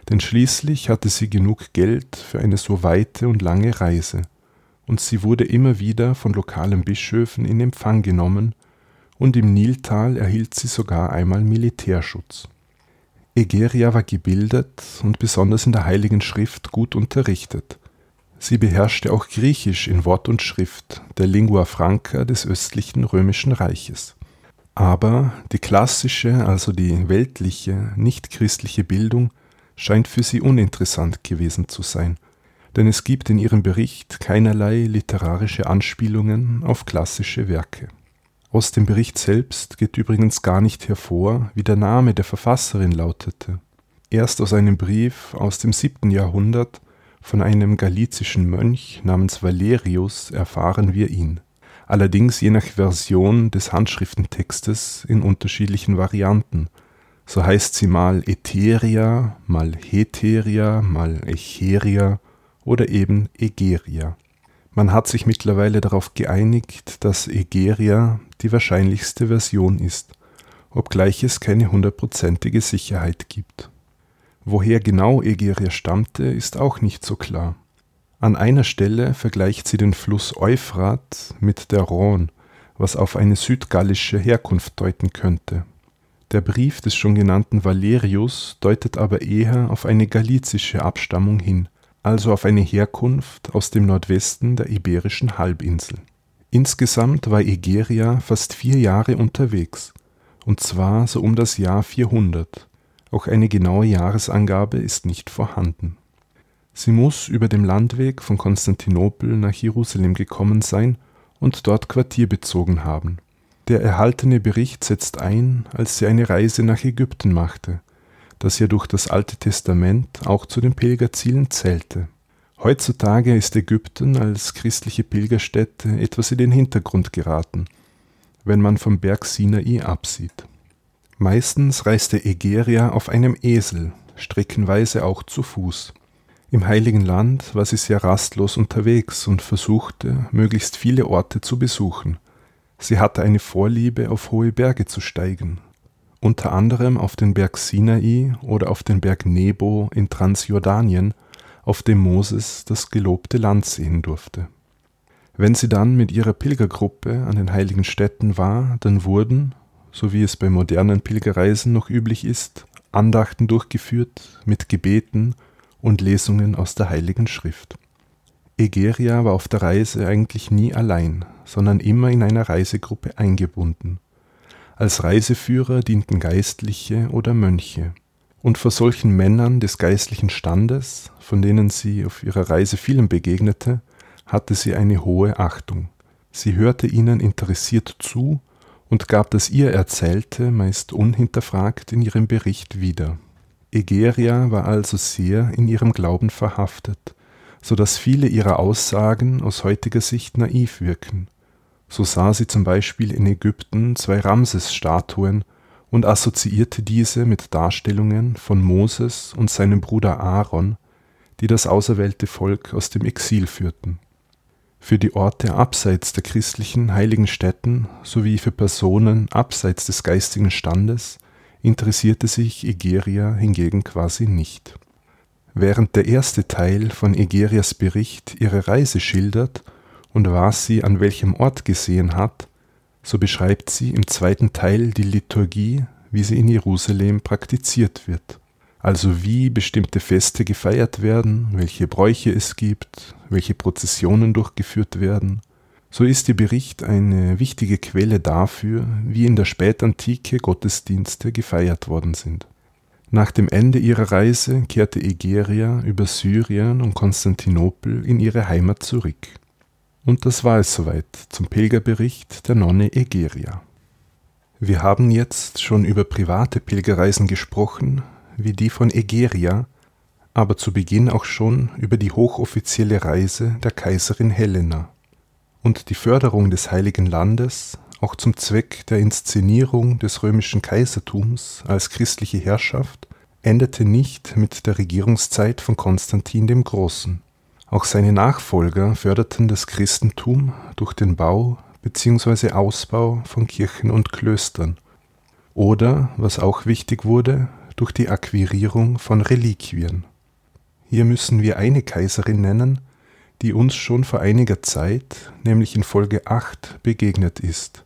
denn schließlich hatte sie genug Geld für eine so weite und lange Reise, und sie wurde immer wieder von lokalen Bischöfen in Empfang genommen, und im Niltal erhielt sie sogar einmal Militärschutz. Egeria war gebildet und besonders in der Heiligen Schrift gut unterrichtet. Sie beherrschte auch Griechisch in Wort und Schrift, der Lingua franca des östlichen römischen Reiches. Aber die klassische, also die weltliche, nicht-christliche Bildung scheint für sie uninteressant gewesen zu sein, denn es gibt in ihrem Bericht keinerlei literarische Anspielungen auf klassische Werke. Aus dem Bericht selbst geht übrigens gar nicht hervor, wie der Name der Verfasserin lautete. Erst aus einem Brief aus dem siebten Jahrhundert von einem galizischen Mönch namens Valerius erfahren wir ihn, allerdings je nach Version des Handschriftentextes in unterschiedlichen Varianten. So heißt sie mal Etheria, mal Heteria, mal Echeria oder eben Egeria. Man hat sich mittlerweile darauf geeinigt, dass Egeria die wahrscheinlichste Version ist, obgleich es keine hundertprozentige Sicherheit gibt. Woher genau Egeria stammte, ist auch nicht so klar. An einer Stelle vergleicht sie den Fluss Euphrat mit der Rhone, was auf eine südgallische Herkunft deuten könnte. Der Brief des schon genannten Valerius deutet aber eher auf eine galizische Abstammung hin, also auf eine Herkunft aus dem Nordwesten der iberischen Halbinsel. Insgesamt war Egeria fast vier Jahre unterwegs, und zwar so um das Jahr 400, auch eine genaue Jahresangabe ist nicht vorhanden. Sie muss über dem Landweg von Konstantinopel nach Jerusalem gekommen sein und dort Quartier bezogen haben. Der erhaltene Bericht setzt ein, als sie eine Reise nach Ägypten machte, das ja durch das Alte Testament auch zu den Pilgerzielen zählte. Heutzutage ist Ägypten als christliche Pilgerstätte etwas in den Hintergrund geraten, wenn man vom Berg Sinai absieht. Meistens reiste Egeria auf einem Esel, streckenweise auch zu Fuß. Im Heiligen Land war sie sehr rastlos unterwegs und versuchte, möglichst viele Orte zu besuchen. Sie hatte eine Vorliebe, auf hohe Berge zu steigen, unter anderem auf den Berg Sinai oder auf den Berg Nebo in Transjordanien, auf dem Moses das gelobte Land sehen durfte. Wenn sie dann mit ihrer Pilgergruppe an den heiligen Städten war, dann wurden, so wie es bei modernen Pilgerreisen noch üblich ist, Andachten durchgeführt mit Gebeten und Lesungen aus der Heiligen Schrift. Egeria war auf der Reise eigentlich nie allein, sondern immer in einer Reisegruppe eingebunden. Als Reiseführer dienten Geistliche oder Mönche. Und vor solchen Männern des geistlichen Standes, von denen sie auf ihrer Reise vielen begegnete, hatte sie eine hohe Achtung. Sie hörte ihnen interessiert zu und gab das ihr Erzählte meist unhinterfragt in ihrem Bericht wieder. Egeria war also sehr in ihrem Glauben verhaftet, so dass viele ihrer Aussagen aus heutiger Sicht naiv wirken. So sah sie zum Beispiel in Ägypten zwei Ramses-Statuen und assoziierte diese mit Darstellungen von Moses und seinem Bruder Aaron, die das auserwählte Volk aus dem Exil führten. Für die Orte abseits der christlichen heiligen Stätten sowie für Personen abseits des geistigen Standes interessierte sich Egeria hingegen quasi nicht. Während der erste Teil von Egerias Bericht ihre Reise schildert und was sie an welchem Ort gesehen hat, so beschreibt sie im zweiten Teil die Liturgie, wie sie in Jerusalem praktiziert wird also wie bestimmte Feste gefeiert werden, welche Bräuche es gibt, welche Prozessionen durchgeführt werden. So ist der Bericht eine wichtige Quelle dafür, wie in der Spätantike Gottesdienste gefeiert worden sind. Nach dem Ende ihrer Reise kehrte Egeria über Syrien und Konstantinopel in ihre Heimat zurück. Und das war es soweit zum Pilgerbericht der Nonne Egeria. Wir haben jetzt schon über private Pilgerreisen gesprochen, wie die von Egeria, aber zu Beginn auch schon über die hochoffizielle Reise der Kaiserin Helena. Und die Förderung des Heiligen Landes, auch zum Zweck der Inszenierung des römischen Kaisertums als christliche Herrschaft, endete nicht mit der Regierungszeit von Konstantin dem Großen. Auch seine Nachfolger förderten das Christentum durch den Bau bzw. Ausbau von Kirchen und Klöstern. Oder, was auch wichtig wurde, durch die Akquirierung von Reliquien. Hier müssen wir eine Kaiserin nennen, die uns schon vor einiger Zeit, nämlich in Folge 8, begegnet ist,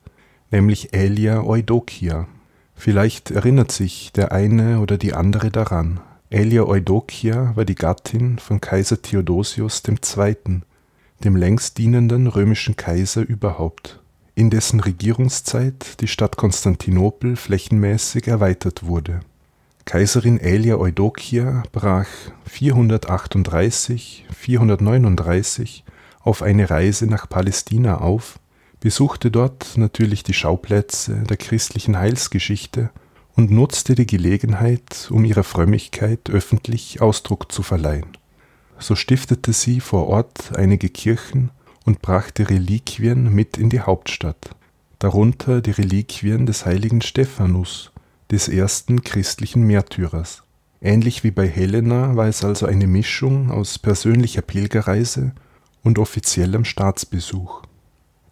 nämlich Elia Eudokia. Vielleicht erinnert sich der eine oder die andere daran. Aelia Eudokia war die Gattin von Kaiser Theodosius II., dem längst dienenden römischen Kaiser überhaupt, in dessen Regierungszeit die Stadt Konstantinopel flächenmäßig erweitert wurde. Kaiserin Aelia Eudokia brach 438/439 auf eine Reise nach Palästina auf, besuchte dort natürlich die Schauplätze der christlichen Heilsgeschichte und nutzte die Gelegenheit, um ihrer Frömmigkeit öffentlich Ausdruck zu verleihen. So stiftete sie vor Ort einige Kirchen und brachte Reliquien mit in die Hauptstadt, darunter die Reliquien des heiligen Stephanus, des ersten christlichen Märtyrers. Ähnlich wie bei Helena war es also eine Mischung aus persönlicher Pilgerreise und offiziellem Staatsbesuch.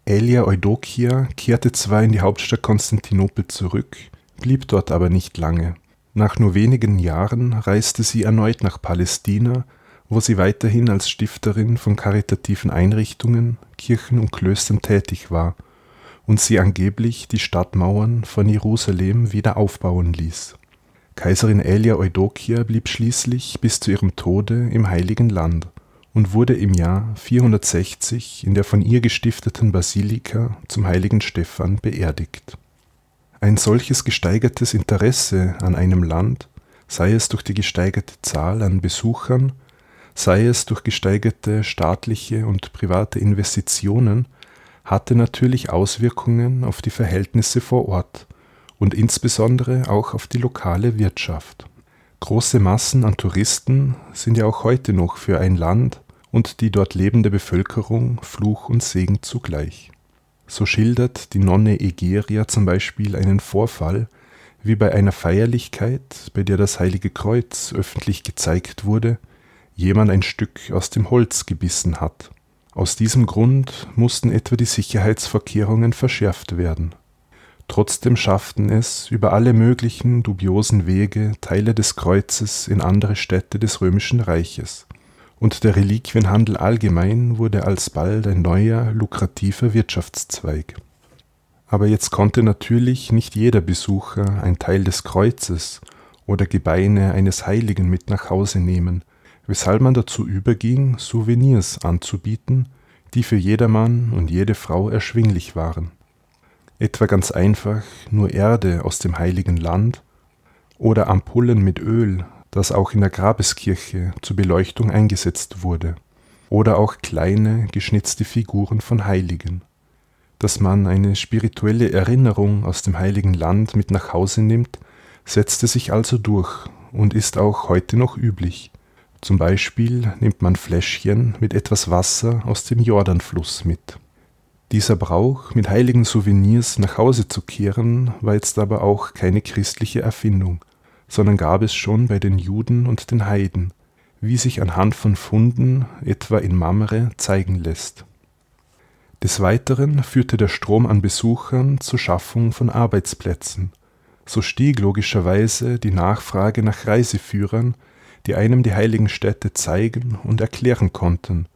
Aelia Eudokia kehrte zwar in die Hauptstadt Konstantinopel zurück, blieb dort aber nicht lange. Nach nur wenigen Jahren reiste sie erneut nach Palästina, wo sie weiterhin als Stifterin von karitativen Einrichtungen, Kirchen und Klöstern tätig war und sie angeblich die Stadtmauern von Jerusalem wieder aufbauen ließ. Kaiserin Aelia Eudokia blieb schließlich bis zu ihrem Tode im Heiligen Land und wurde im Jahr 460 in der von ihr gestifteten Basilika zum heiligen Stephan beerdigt ein solches gesteigertes Interesse an einem Land, sei es durch die gesteigerte Zahl an Besuchern, sei es durch gesteigerte staatliche und private Investitionen, hatte natürlich Auswirkungen auf die Verhältnisse vor Ort und insbesondere auch auf die lokale Wirtschaft. Große Massen an Touristen sind ja auch heute noch für ein Land und die dort lebende Bevölkerung Fluch und Segen zugleich. So schildert die Nonne Egeria zum Beispiel einen Vorfall, wie bei einer Feierlichkeit, bei der das Heilige Kreuz öffentlich gezeigt wurde, jemand ein Stück aus dem Holz gebissen hat. Aus diesem Grund mussten etwa die Sicherheitsvorkehrungen verschärft werden. Trotzdem schafften es über alle möglichen dubiosen Wege Teile des Kreuzes in andere Städte des römischen Reiches und der Reliquienhandel allgemein wurde alsbald ein neuer, lukrativer Wirtschaftszweig. Aber jetzt konnte natürlich nicht jeder Besucher ein Teil des Kreuzes oder Gebeine eines Heiligen mit nach Hause nehmen, weshalb man dazu überging, Souvenirs anzubieten, die für jedermann und jede Frau erschwinglich waren. Etwa ganz einfach nur Erde aus dem heiligen Land oder Ampullen mit Öl das auch in der Grabeskirche zur Beleuchtung eingesetzt wurde, oder auch kleine geschnitzte Figuren von Heiligen. Dass man eine spirituelle Erinnerung aus dem heiligen Land mit nach Hause nimmt, setzte sich also durch und ist auch heute noch üblich. Zum Beispiel nimmt man Fläschchen mit etwas Wasser aus dem Jordanfluss mit. Dieser Brauch, mit heiligen Souvenirs nach Hause zu kehren, war jetzt aber auch keine christliche Erfindung sondern gab es schon bei den Juden und den Heiden, wie sich anhand von Funden etwa in Mamre zeigen lässt. Des Weiteren führte der Strom an Besuchern zur Schaffung von Arbeitsplätzen. So stieg logischerweise die Nachfrage nach Reiseführern, die einem die heiligen Städte zeigen und erklären konnten,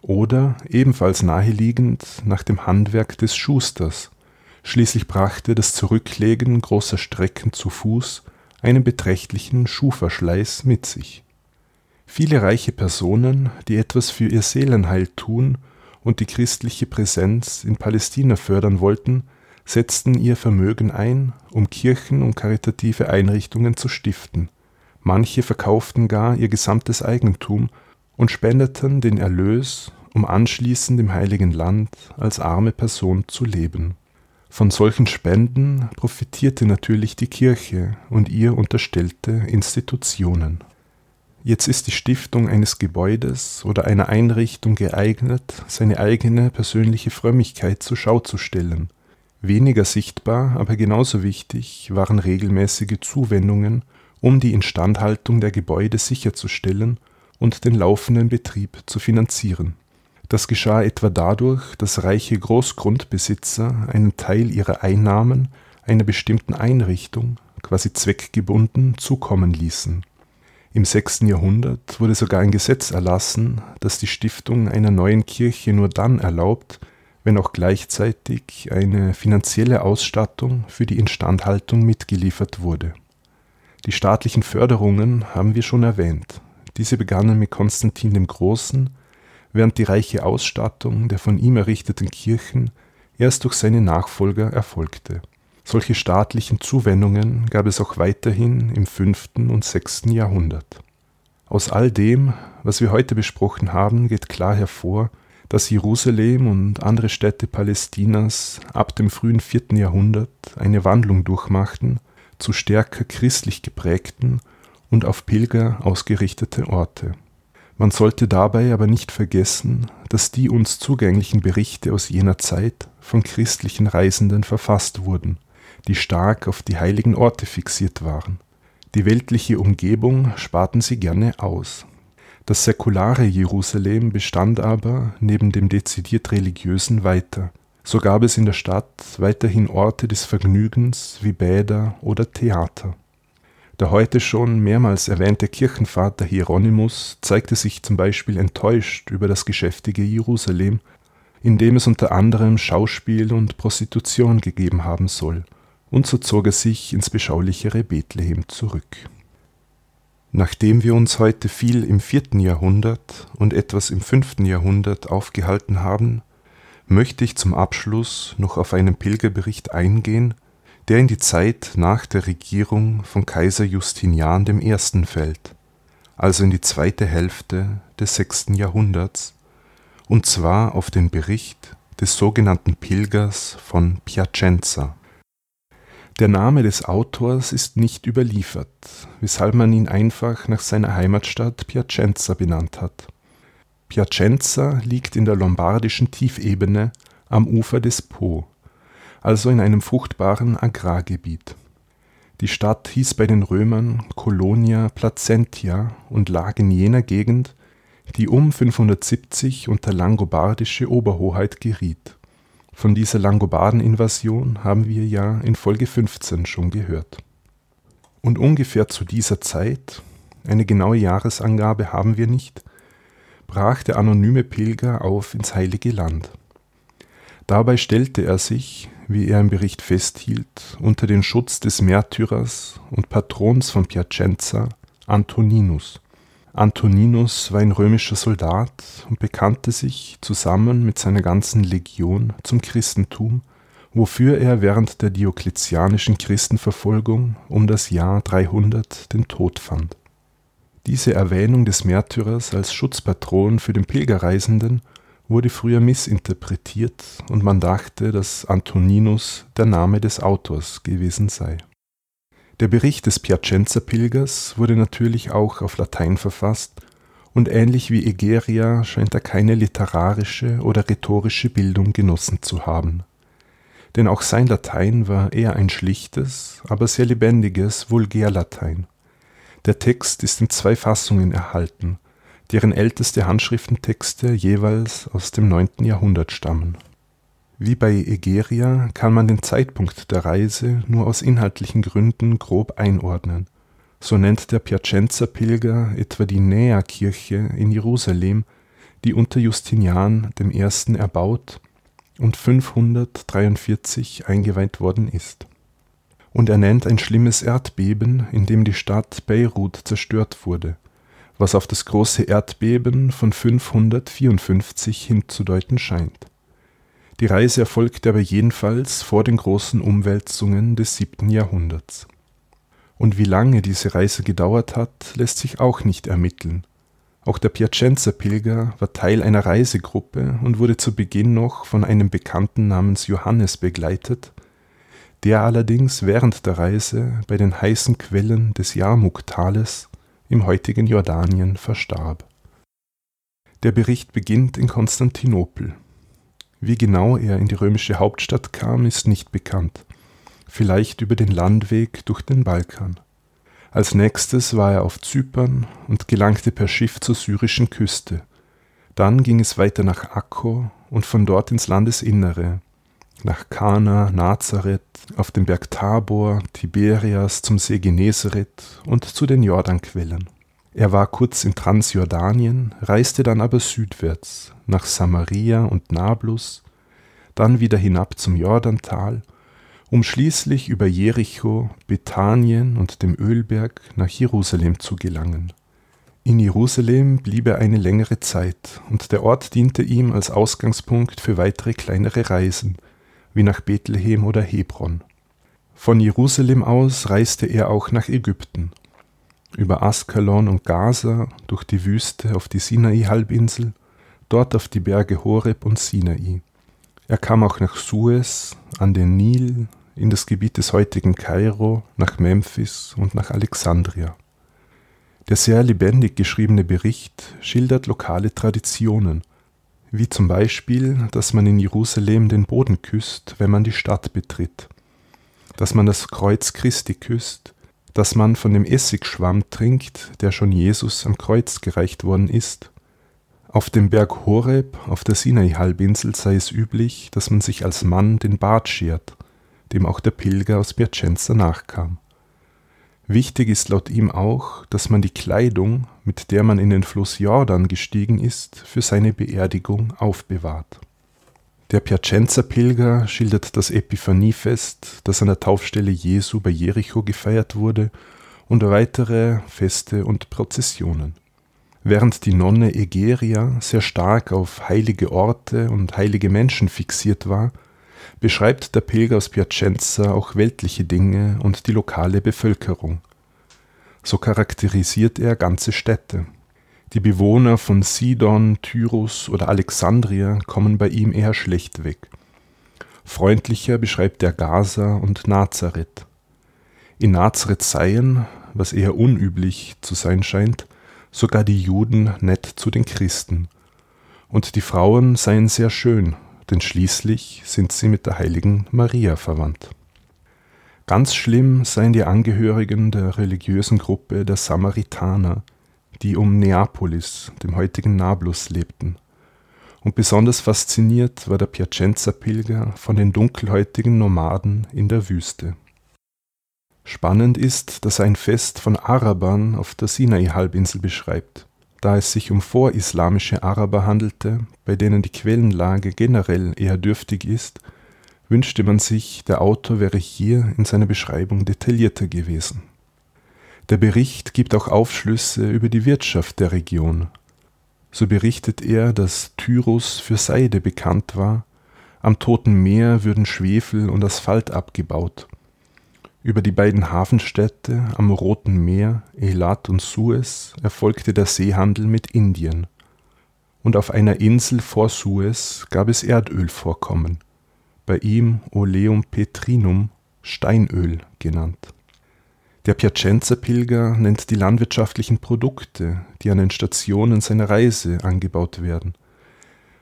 oder ebenfalls naheliegend nach dem Handwerk des Schusters. Schließlich brachte das Zurücklegen großer Strecken zu Fuß einen beträchtlichen Schuhverschleiß mit sich. Viele reiche Personen, die etwas für ihr Seelenheil tun und die christliche Präsenz in Palästina fördern wollten, setzten ihr Vermögen ein, um Kirchen und karitative Einrichtungen zu stiften. Manche verkauften gar ihr gesamtes Eigentum und spendeten den Erlös, um anschließend im heiligen Land als arme Person zu leben von solchen Spenden profitierte natürlich die Kirche und ihr unterstellte Institutionen. Jetzt ist die Stiftung eines Gebäudes oder einer Einrichtung geeignet, seine eigene persönliche Frömmigkeit zur Schau zu stellen. Weniger sichtbar, aber genauso wichtig waren regelmäßige Zuwendungen, um die Instandhaltung der Gebäude sicherzustellen und den laufenden Betrieb zu finanzieren das geschah etwa dadurch, dass reiche Großgrundbesitzer einen Teil ihrer Einnahmen einer bestimmten Einrichtung, quasi zweckgebunden, zukommen ließen. Im 6. Jahrhundert wurde sogar ein Gesetz erlassen, das die Stiftung einer neuen Kirche nur dann erlaubt, wenn auch gleichzeitig eine finanzielle Ausstattung für die Instandhaltung mitgeliefert wurde. Die staatlichen Förderungen haben wir schon erwähnt. Diese begannen mit Konstantin dem Großen, während die reiche Ausstattung der von ihm errichteten Kirchen erst durch seine Nachfolger erfolgte. Solche staatlichen Zuwendungen gab es auch weiterhin im 5. und 6. Jahrhundert. Aus all dem, was wir heute besprochen haben, geht klar hervor, dass Jerusalem und andere Städte Palästinas ab dem frühen 4. Jahrhundert eine Wandlung durchmachten zu stärker christlich geprägten und auf Pilger ausgerichtete Orte. Man sollte dabei aber nicht vergessen, dass die uns zugänglichen Berichte aus jener Zeit von christlichen Reisenden verfasst wurden, die stark auf die heiligen Orte fixiert waren. Die weltliche Umgebung sparten sie gerne aus. Das säkulare Jerusalem bestand aber neben dem dezidiert religiösen weiter. So gab es in der Stadt weiterhin Orte des Vergnügens wie Bäder oder Theater. Der heute schon mehrmals erwähnte Kirchenvater Hieronymus zeigte sich zum Beispiel enttäuscht über das geschäftige Jerusalem, in dem es unter anderem Schauspiel und Prostitution gegeben haben soll, und so zog er sich ins beschaulichere Bethlehem zurück. Nachdem wir uns heute viel im vierten Jahrhundert und etwas im fünften Jahrhundert aufgehalten haben, möchte ich zum Abschluss noch auf einen Pilgerbericht eingehen, der in die Zeit nach der Regierung von Kaiser Justinian I. fällt, also in die zweite Hälfte des sechsten Jahrhunderts, und zwar auf den Bericht des sogenannten Pilgers von Piacenza. Der Name des Autors ist nicht überliefert, weshalb man ihn einfach nach seiner Heimatstadt Piacenza benannt hat. Piacenza liegt in der lombardischen Tiefebene am Ufer des Po, also in einem fruchtbaren Agrargebiet. Die Stadt hieß bei den Römern Colonia Placentia und lag in jener Gegend, die um 570 unter langobardische Oberhoheit geriet. Von dieser Langobarden-Invasion haben wir ja in Folge 15 schon gehört. Und ungefähr zu dieser Zeit, eine genaue Jahresangabe haben wir nicht, brach der anonyme Pilger auf ins heilige Land. Dabei stellte er sich, wie er im Bericht festhielt, unter den Schutz des Märtyrers und Patrons von Piacenza, Antoninus. Antoninus war ein römischer Soldat und bekannte sich zusammen mit seiner ganzen Legion zum Christentum, wofür er während der diokletianischen Christenverfolgung um das Jahr 300 den Tod fand. Diese Erwähnung des Märtyrers als Schutzpatron für den Pilgerreisenden wurde früher missinterpretiert und man dachte, dass Antoninus der Name des Autors gewesen sei. Der Bericht des Piacenza-Pilgers wurde natürlich auch auf Latein verfasst und ähnlich wie Egeria scheint er keine literarische oder rhetorische Bildung genossen zu haben. Denn auch sein Latein war eher ein schlichtes, aber sehr lebendiges Vulgärlatein. Der Text ist in zwei Fassungen erhalten, deren älteste Handschriftentexte jeweils aus dem 9. Jahrhundert stammen. Wie bei Egeria kann man den Zeitpunkt der Reise nur aus inhaltlichen Gründen grob einordnen. So nennt der Piacenza-Pilger etwa die Näa-Kirche in Jerusalem, die unter Justinian I. erbaut und 543 eingeweiht worden ist und er nennt ein schlimmes Erdbeben, in dem die Stadt Beirut zerstört wurde, was auf das große Erdbeben von 554 hinzudeuten scheint. Die Reise erfolgte aber jedenfalls vor den großen Umwälzungen des siebten Jahrhunderts. Und wie lange diese Reise gedauert hat, lässt sich auch nicht ermitteln. Auch der Piacenza-Pilger war Teil einer Reisegruppe und wurde zu Beginn noch von einem Bekannten namens Johannes begleitet, der allerdings während der Reise bei den heißen Quellen des Jarmuk-Tales im heutigen Jordanien verstarb. Der Bericht beginnt in Konstantinopel. Wie genau er in die römische Hauptstadt kam, ist nicht bekannt. Vielleicht über den Landweg durch den Balkan. Als nächstes war er auf Zypern und gelangte per Schiff zur syrischen Küste. Dann ging es weiter nach Akko und von dort ins Landesinnere, nach Kana, Nazareth, auf dem Berg Tabor, Tiberias zum See Genezareth und zu den Jordanquellen. Er war kurz in Transjordanien, reiste dann aber südwärts nach Samaria und Nablus, dann wieder hinab zum Jordantal um schließlich über Jericho, Bethanien und dem Ölberg nach Jerusalem zu gelangen. In Jerusalem blieb er eine längere Zeit, und der Ort diente ihm als Ausgangspunkt für weitere kleinere Reisen, wie nach Bethlehem oder Hebron. Von Jerusalem aus reiste er auch nach Ägypten, über Askalon und Gaza, durch die Wüste auf die Sinai-Halbinsel, dort auf die Berge Horeb und Sinai. Er kam auch nach Suez, an den Nil, in das Gebiet des heutigen Kairo, nach Memphis und nach Alexandria. Der sehr lebendig geschriebene Bericht schildert lokale Traditionen, wie zum Beispiel, dass man in Jerusalem den Boden küsst, wenn man die Stadt betritt, dass man das Kreuz Christi küsst, dass man von dem Essigschwamm trinkt, der schon Jesus am Kreuz gereicht worden ist. Auf dem Berg Horeb auf der Sinai-Halbinsel sei es üblich, dass man sich als Mann den Bart schert, dem auch der Pilger aus Piacenza nachkam. Wichtig ist laut ihm auch, dass man die Kleidung, mit der man in den Fluss Jordan gestiegen ist, für seine Beerdigung aufbewahrt. Der Piacenza-Pilger schildert das Epiphaniefest, das an der Taufstelle Jesu bei Jericho gefeiert wurde, und weitere Feste und Prozessionen. Während die Nonne Egeria sehr stark auf heilige Orte und heilige Menschen fixiert war, beschreibt der Pilger aus Piacenza auch weltliche Dinge und die lokale Bevölkerung. So charakterisiert er ganze Städte. Die Bewohner von Sidon, Tyrus oder Alexandria kommen bei ihm eher schlecht weg. Freundlicher beschreibt er Gaza und Nazareth. In Nazareth seien, was eher unüblich zu sein scheint, sogar die Juden nett zu den Christen. Und die Frauen seien sehr schön, denn schließlich sind sie mit der heiligen Maria verwandt. Ganz schlimm seien die Angehörigen der religiösen Gruppe der Samaritaner, die um Neapolis, dem heutigen Nablus, lebten. Und besonders fasziniert war der Piacenza-Pilger von den dunkelhäutigen Nomaden in der Wüste. Spannend ist, dass er ein Fest von Arabern auf der Sinai-Halbinsel beschreibt da es sich um vorislamische Araber handelte, bei denen die Quellenlage generell eher dürftig ist, wünschte man sich, der Autor wäre hier in seiner Beschreibung detaillierter gewesen. Der Bericht gibt auch Aufschlüsse über die Wirtschaft der Region. So berichtet er, dass Tyrus für Seide bekannt war, am Toten Meer würden Schwefel und Asphalt abgebaut – über die beiden Hafenstädte am Roten Meer, Elat und Suez, erfolgte der Seehandel mit Indien. Und auf einer Insel vor Suez gab es Erdölvorkommen, bei ihm Oleum petrinum, Steinöl genannt. Der Piacenza-Pilger nennt die landwirtschaftlichen Produkte, die an den Stationen seiner Reise angebaut werden.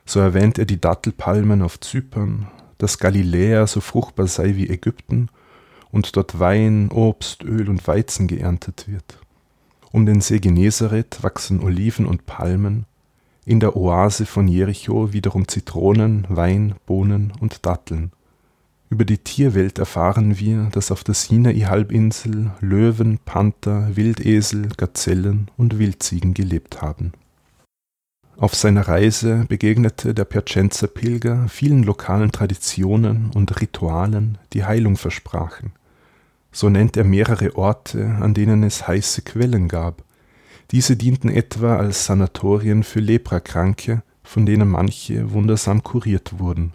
So erwähnt er die Dattelpalmen auf Zypern, dass Galiläa so fruchtbar sei wie Ägypten und dort Wein, Obst, Öl und Weizen geerntet wird. Um den See Genezareth wachsen Oliven und Palmen, in der Oase von Jericho wiederum Zitronen, Wein, Bohnen und Datteln. Über die Tierwelt erfahren wir, dass auf der Sinai-Halbinsel Löwen, Panther, Wildesel, Gazellen und Wildziegen gelebt haben. Auf seiner Reise begegnete der Piacenza-Pilger vielen lokalen Traditionen und Ritualen, die Heilung versprachen. So nennt er mehrere Orte, an denen es heiße Quellen gab. Diese dienten etwa als Sanatorien für Leprakranke, von denen manche wundersam kuriert wurden.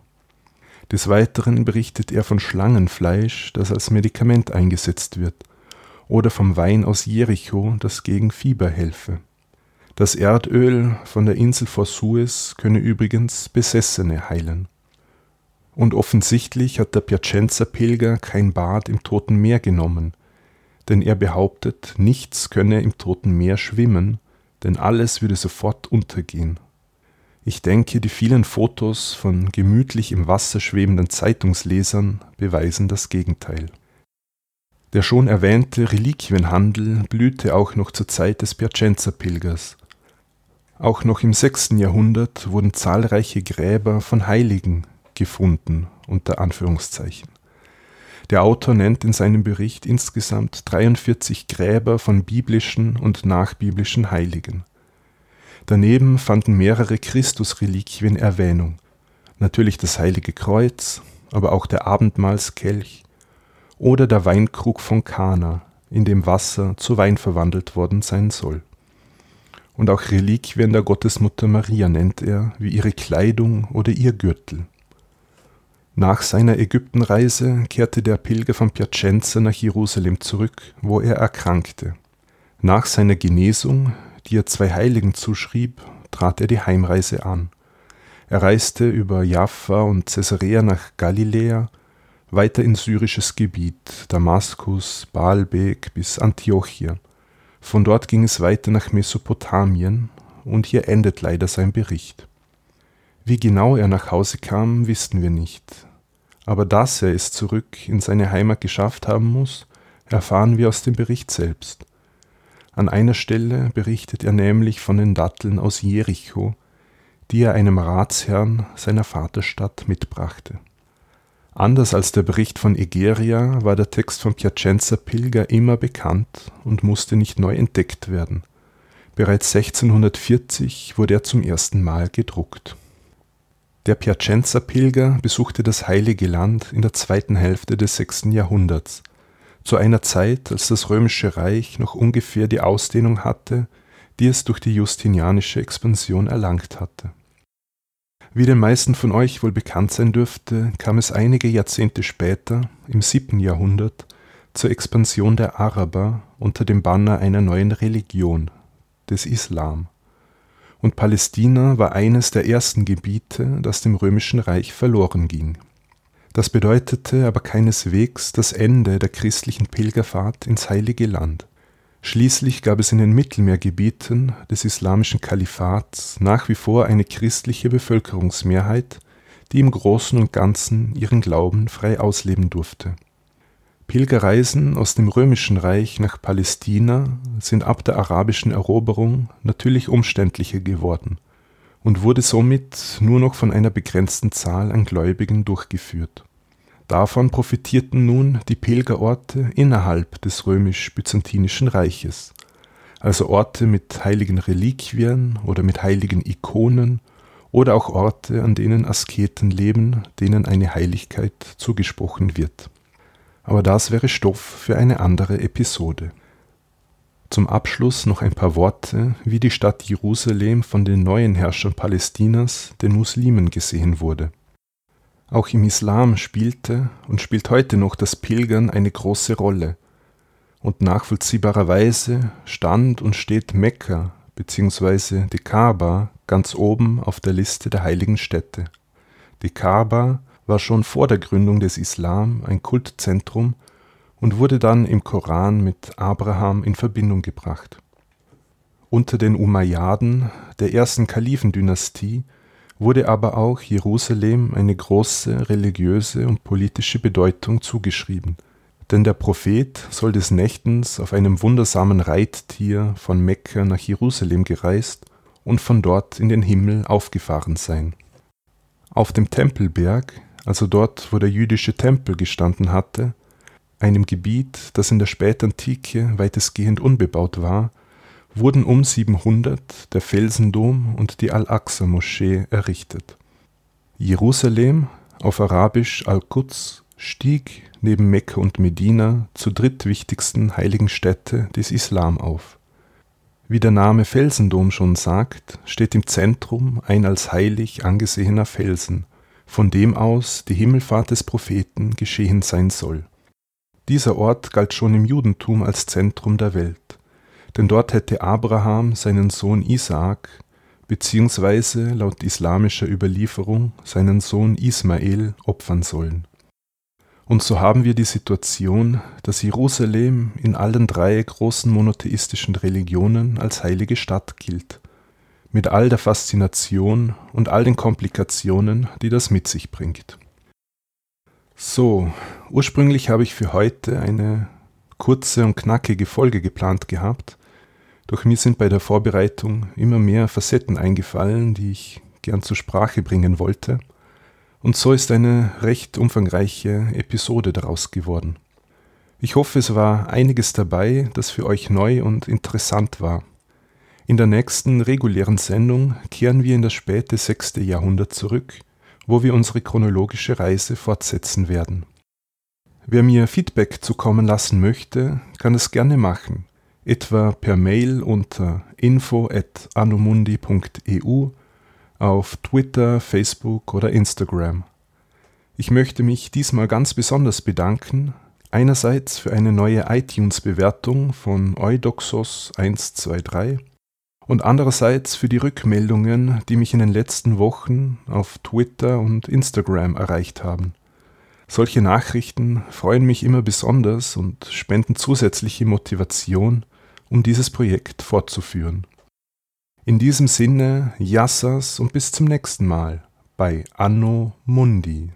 Des Weiteren berichtet er von Schlangenfleisch, das als Medikament eingesetzt wird, oder vom Wein aus Jericho, das gegen Fieber helfe. Das Erdöl von der Insel vor Suez könne übrigens Besessene heilen. Und offensichtlich hat der Piacenza-Pilger kein Bad im Toten Meer genommen, denn er behauptet, nichts könne im Toten Meer schwimmen, denn alles würde sofort untergehen. Ich denke, die vielen Fotos von gemütlich im Wasser schwebenden Zeitungslesern beweisen das Gegenteil. Der schon erwähnte Reliquienhandel blühte auch noch zur Zeit des Piacenza-Pilgers. Auch noch im 6. Jahrhundert wurden zahlreiche Gräber von Heiligen gefunden unter Anführungszeichen. Der Autor nennt in seinem Bericht insgesamt 43 Gräber von biblischen und nachbiblischen Heiligen. Daneben fanden mehrere Christusreliquien Erwähnung, natürlich das heilige Kreuz, aber auch der Abendmahlskelch oder der Weinkrug von Kana, in dem Wasser zu Wein verwandelt worden sein soll. Und auch Reliquien der Gottesmutter Maria nennt er, wie ihre Kleidung oder ihr Gürtel. Nach seiner Ägyptenreise kehrte der Pilger von Piacenza nach Jerusalem zurück, wo er erkrankte. Nach seiner Genesung, die er zwei Heiligen zuschrieb, trat er die Heimreise an. Er reiste über Jaffa und Caesarea nach Galiläa, weiter in syrisches Gebiet, Damaskus, Baalbek bis Antiochia. Von dort ging es weiter nach Mesopotamien und hier endet leider sein Bericht. Wie genau er nach Hause kam, wissen wir nicht. Aber dass er es zurück in seine Heimat geschafft haben muss, erfahren wir aus dem Bericht selbst. An einer Stelle berichtet er nämlich von den Datteln aus Jericho, die er einem Ratsherrn seiner Vaterstadt mitbrachte. Anders als der Bericht von Egeria war der Text von Piacenza Pilger immer bekannt und musste nicht neu entdeckt werden. Bereits 1640 wurde er zum ersten Mal gedruckt. Der Piacenza Pilger besuchte das Heilige Land in der zweiten Hälfte des 6. Jahrhunderts, zu einer Zeit, als das römische Reich noch ungefähr die Ausdehnung hatte, die es durch die justinianische Expansion erlangt hatte. Wie den meisten von euch wohl bekannt sein dürfte, kam es einige Jahrzehnte später, im 7. Jahrhundert, zur Expansion der Araber unter dem Banner einer neuen Religion, des Islam. Und Palästina war eines der ersten Gebiete, das dem römischen Reich verloren ging. Das bedeutete aber keineswegs das Ende der christlichen Pilgerfahrt ins heilige Land. Schließlich gab es in den Mittelmeergebieten des islamischen Kalifats nach wie vor eine christliche Bevölkerungsmehrheit, die im Großen und Ganzen ihren Glauben frei ausleben durfte. Pilgerreisen aus dem römischen Reich nach Palästina sind ab der arabischen Eroberung natürlich umständlicher geworden und wurde somit nur noch von einer begrenzten Zahl an Gläubigen durchgeführt Davon profitierten nun die Pilgerorte innerhalb des römisch-byzantinischen Reiches, also Orte mit heiligen Reliquien oder mit heiligen Ikonen oder auch Orte, an denen Asketen leben, denen eine Heiligkeit zugesprochen wird. Aber das wäre Stoff für eine andere Episode. Zum Abschluss noch ein paar Worte, wie die Stadt Jerusalem von den neuen Herrschern Palästinas, den Muslimen, gesehen wurde. Auch im Islam spielte und spielt heute noch das Pilgern eine große Rolle. Und nachvollziehbarerweise stand und steht Mekka bzw. die Kaaba ganz oben auf der Liste der heiligen Städte. Die Kaaba war schon vor der Gründung des Islam ein Kultzentrum und wurde dann im Koran mit Abraham in Verbindung gebracht. Unter den Umayyaden, der ersten Kalifendynastie, wurde aber auch Jerusalem eine große religiöse und politische Bedeutung zugeschrieben, denn der Prophet soll des Nächtens auf einem wundersamen Reittier von Mekka nach Jerusalem gereist und von dort in den Himmel aufgefahren sein. Auf dem Tempelberg, also dort, wo der jüdische Tempel gestanden hatte, einem Gebiet, das in der Spätantike weitestgehend unbebaut war, wurden um 700 der Felsendom und die Al-Aqsa-Moschee errichtet. Jerusalem, auf Arabisch Al-Quds, stieg neben Mekka und Medina zur drittwichtigsten heiligen Stätte des Islam auf. Wie der Name Felsendom schon sagt, steht im Zentrum ein als heilig angesehener Felsen, von dem aus die Himmelfahrt des Propheten geschehen sein soll. Dieser Ort galt schon im Judentum als Zentrum der Welt denn dort hätte Abraham seinen Sohn Isaak beziehungsweise laut islamischer Überlieferung seinen Sohn Ismael opfern sollen. Und so haben wir die Situation, dass Jerusalem in allen drei großen monotheistischen Religionen als heilige Stadt gilt, mit all der Faszination und all den Komplikationen, die das mit sich bringt. So, ursprünglich habe ich für heute eine kurze und knackige Folge geplant gehabt, doch mir sind bei der Vorbereitung immer mehr Facetten eingefallen, die ich gern zur Sprache bringen wollte. Und so ist eine recht umfangreiche Episode daraus geworden. Ich hoffe, es war einiges dabei, das für euch neu und interessant war. In der nächsten regulären Sendung kehren wir in das späte 6. Jahrhundert zurück, wo wir unsere chronologische Reise fortsetzen werden. Wer mir Feedback zukommen lassen möchte, kann es gerne machen, etwa per Mail unter info@anomundi.eu, auf Twitter, Facebook oder Instagram. Ich möchte mich diesmal ganz besonders bedanken, einerseits für eine neue iTunes-Bewertung von Eudoxos 123 und andererseits für die Rückmeldungen, die mich in den letzten Wochen auf Twitter und Instagram erreicht haben. Solche Nachrichten freuen mich immer besonders und spenden zusätzliche Motivation, um dieses Projekt fortzuführen. In diesem Sinne, Yassas und bis zum nächsten Mal bei Anno Mundi.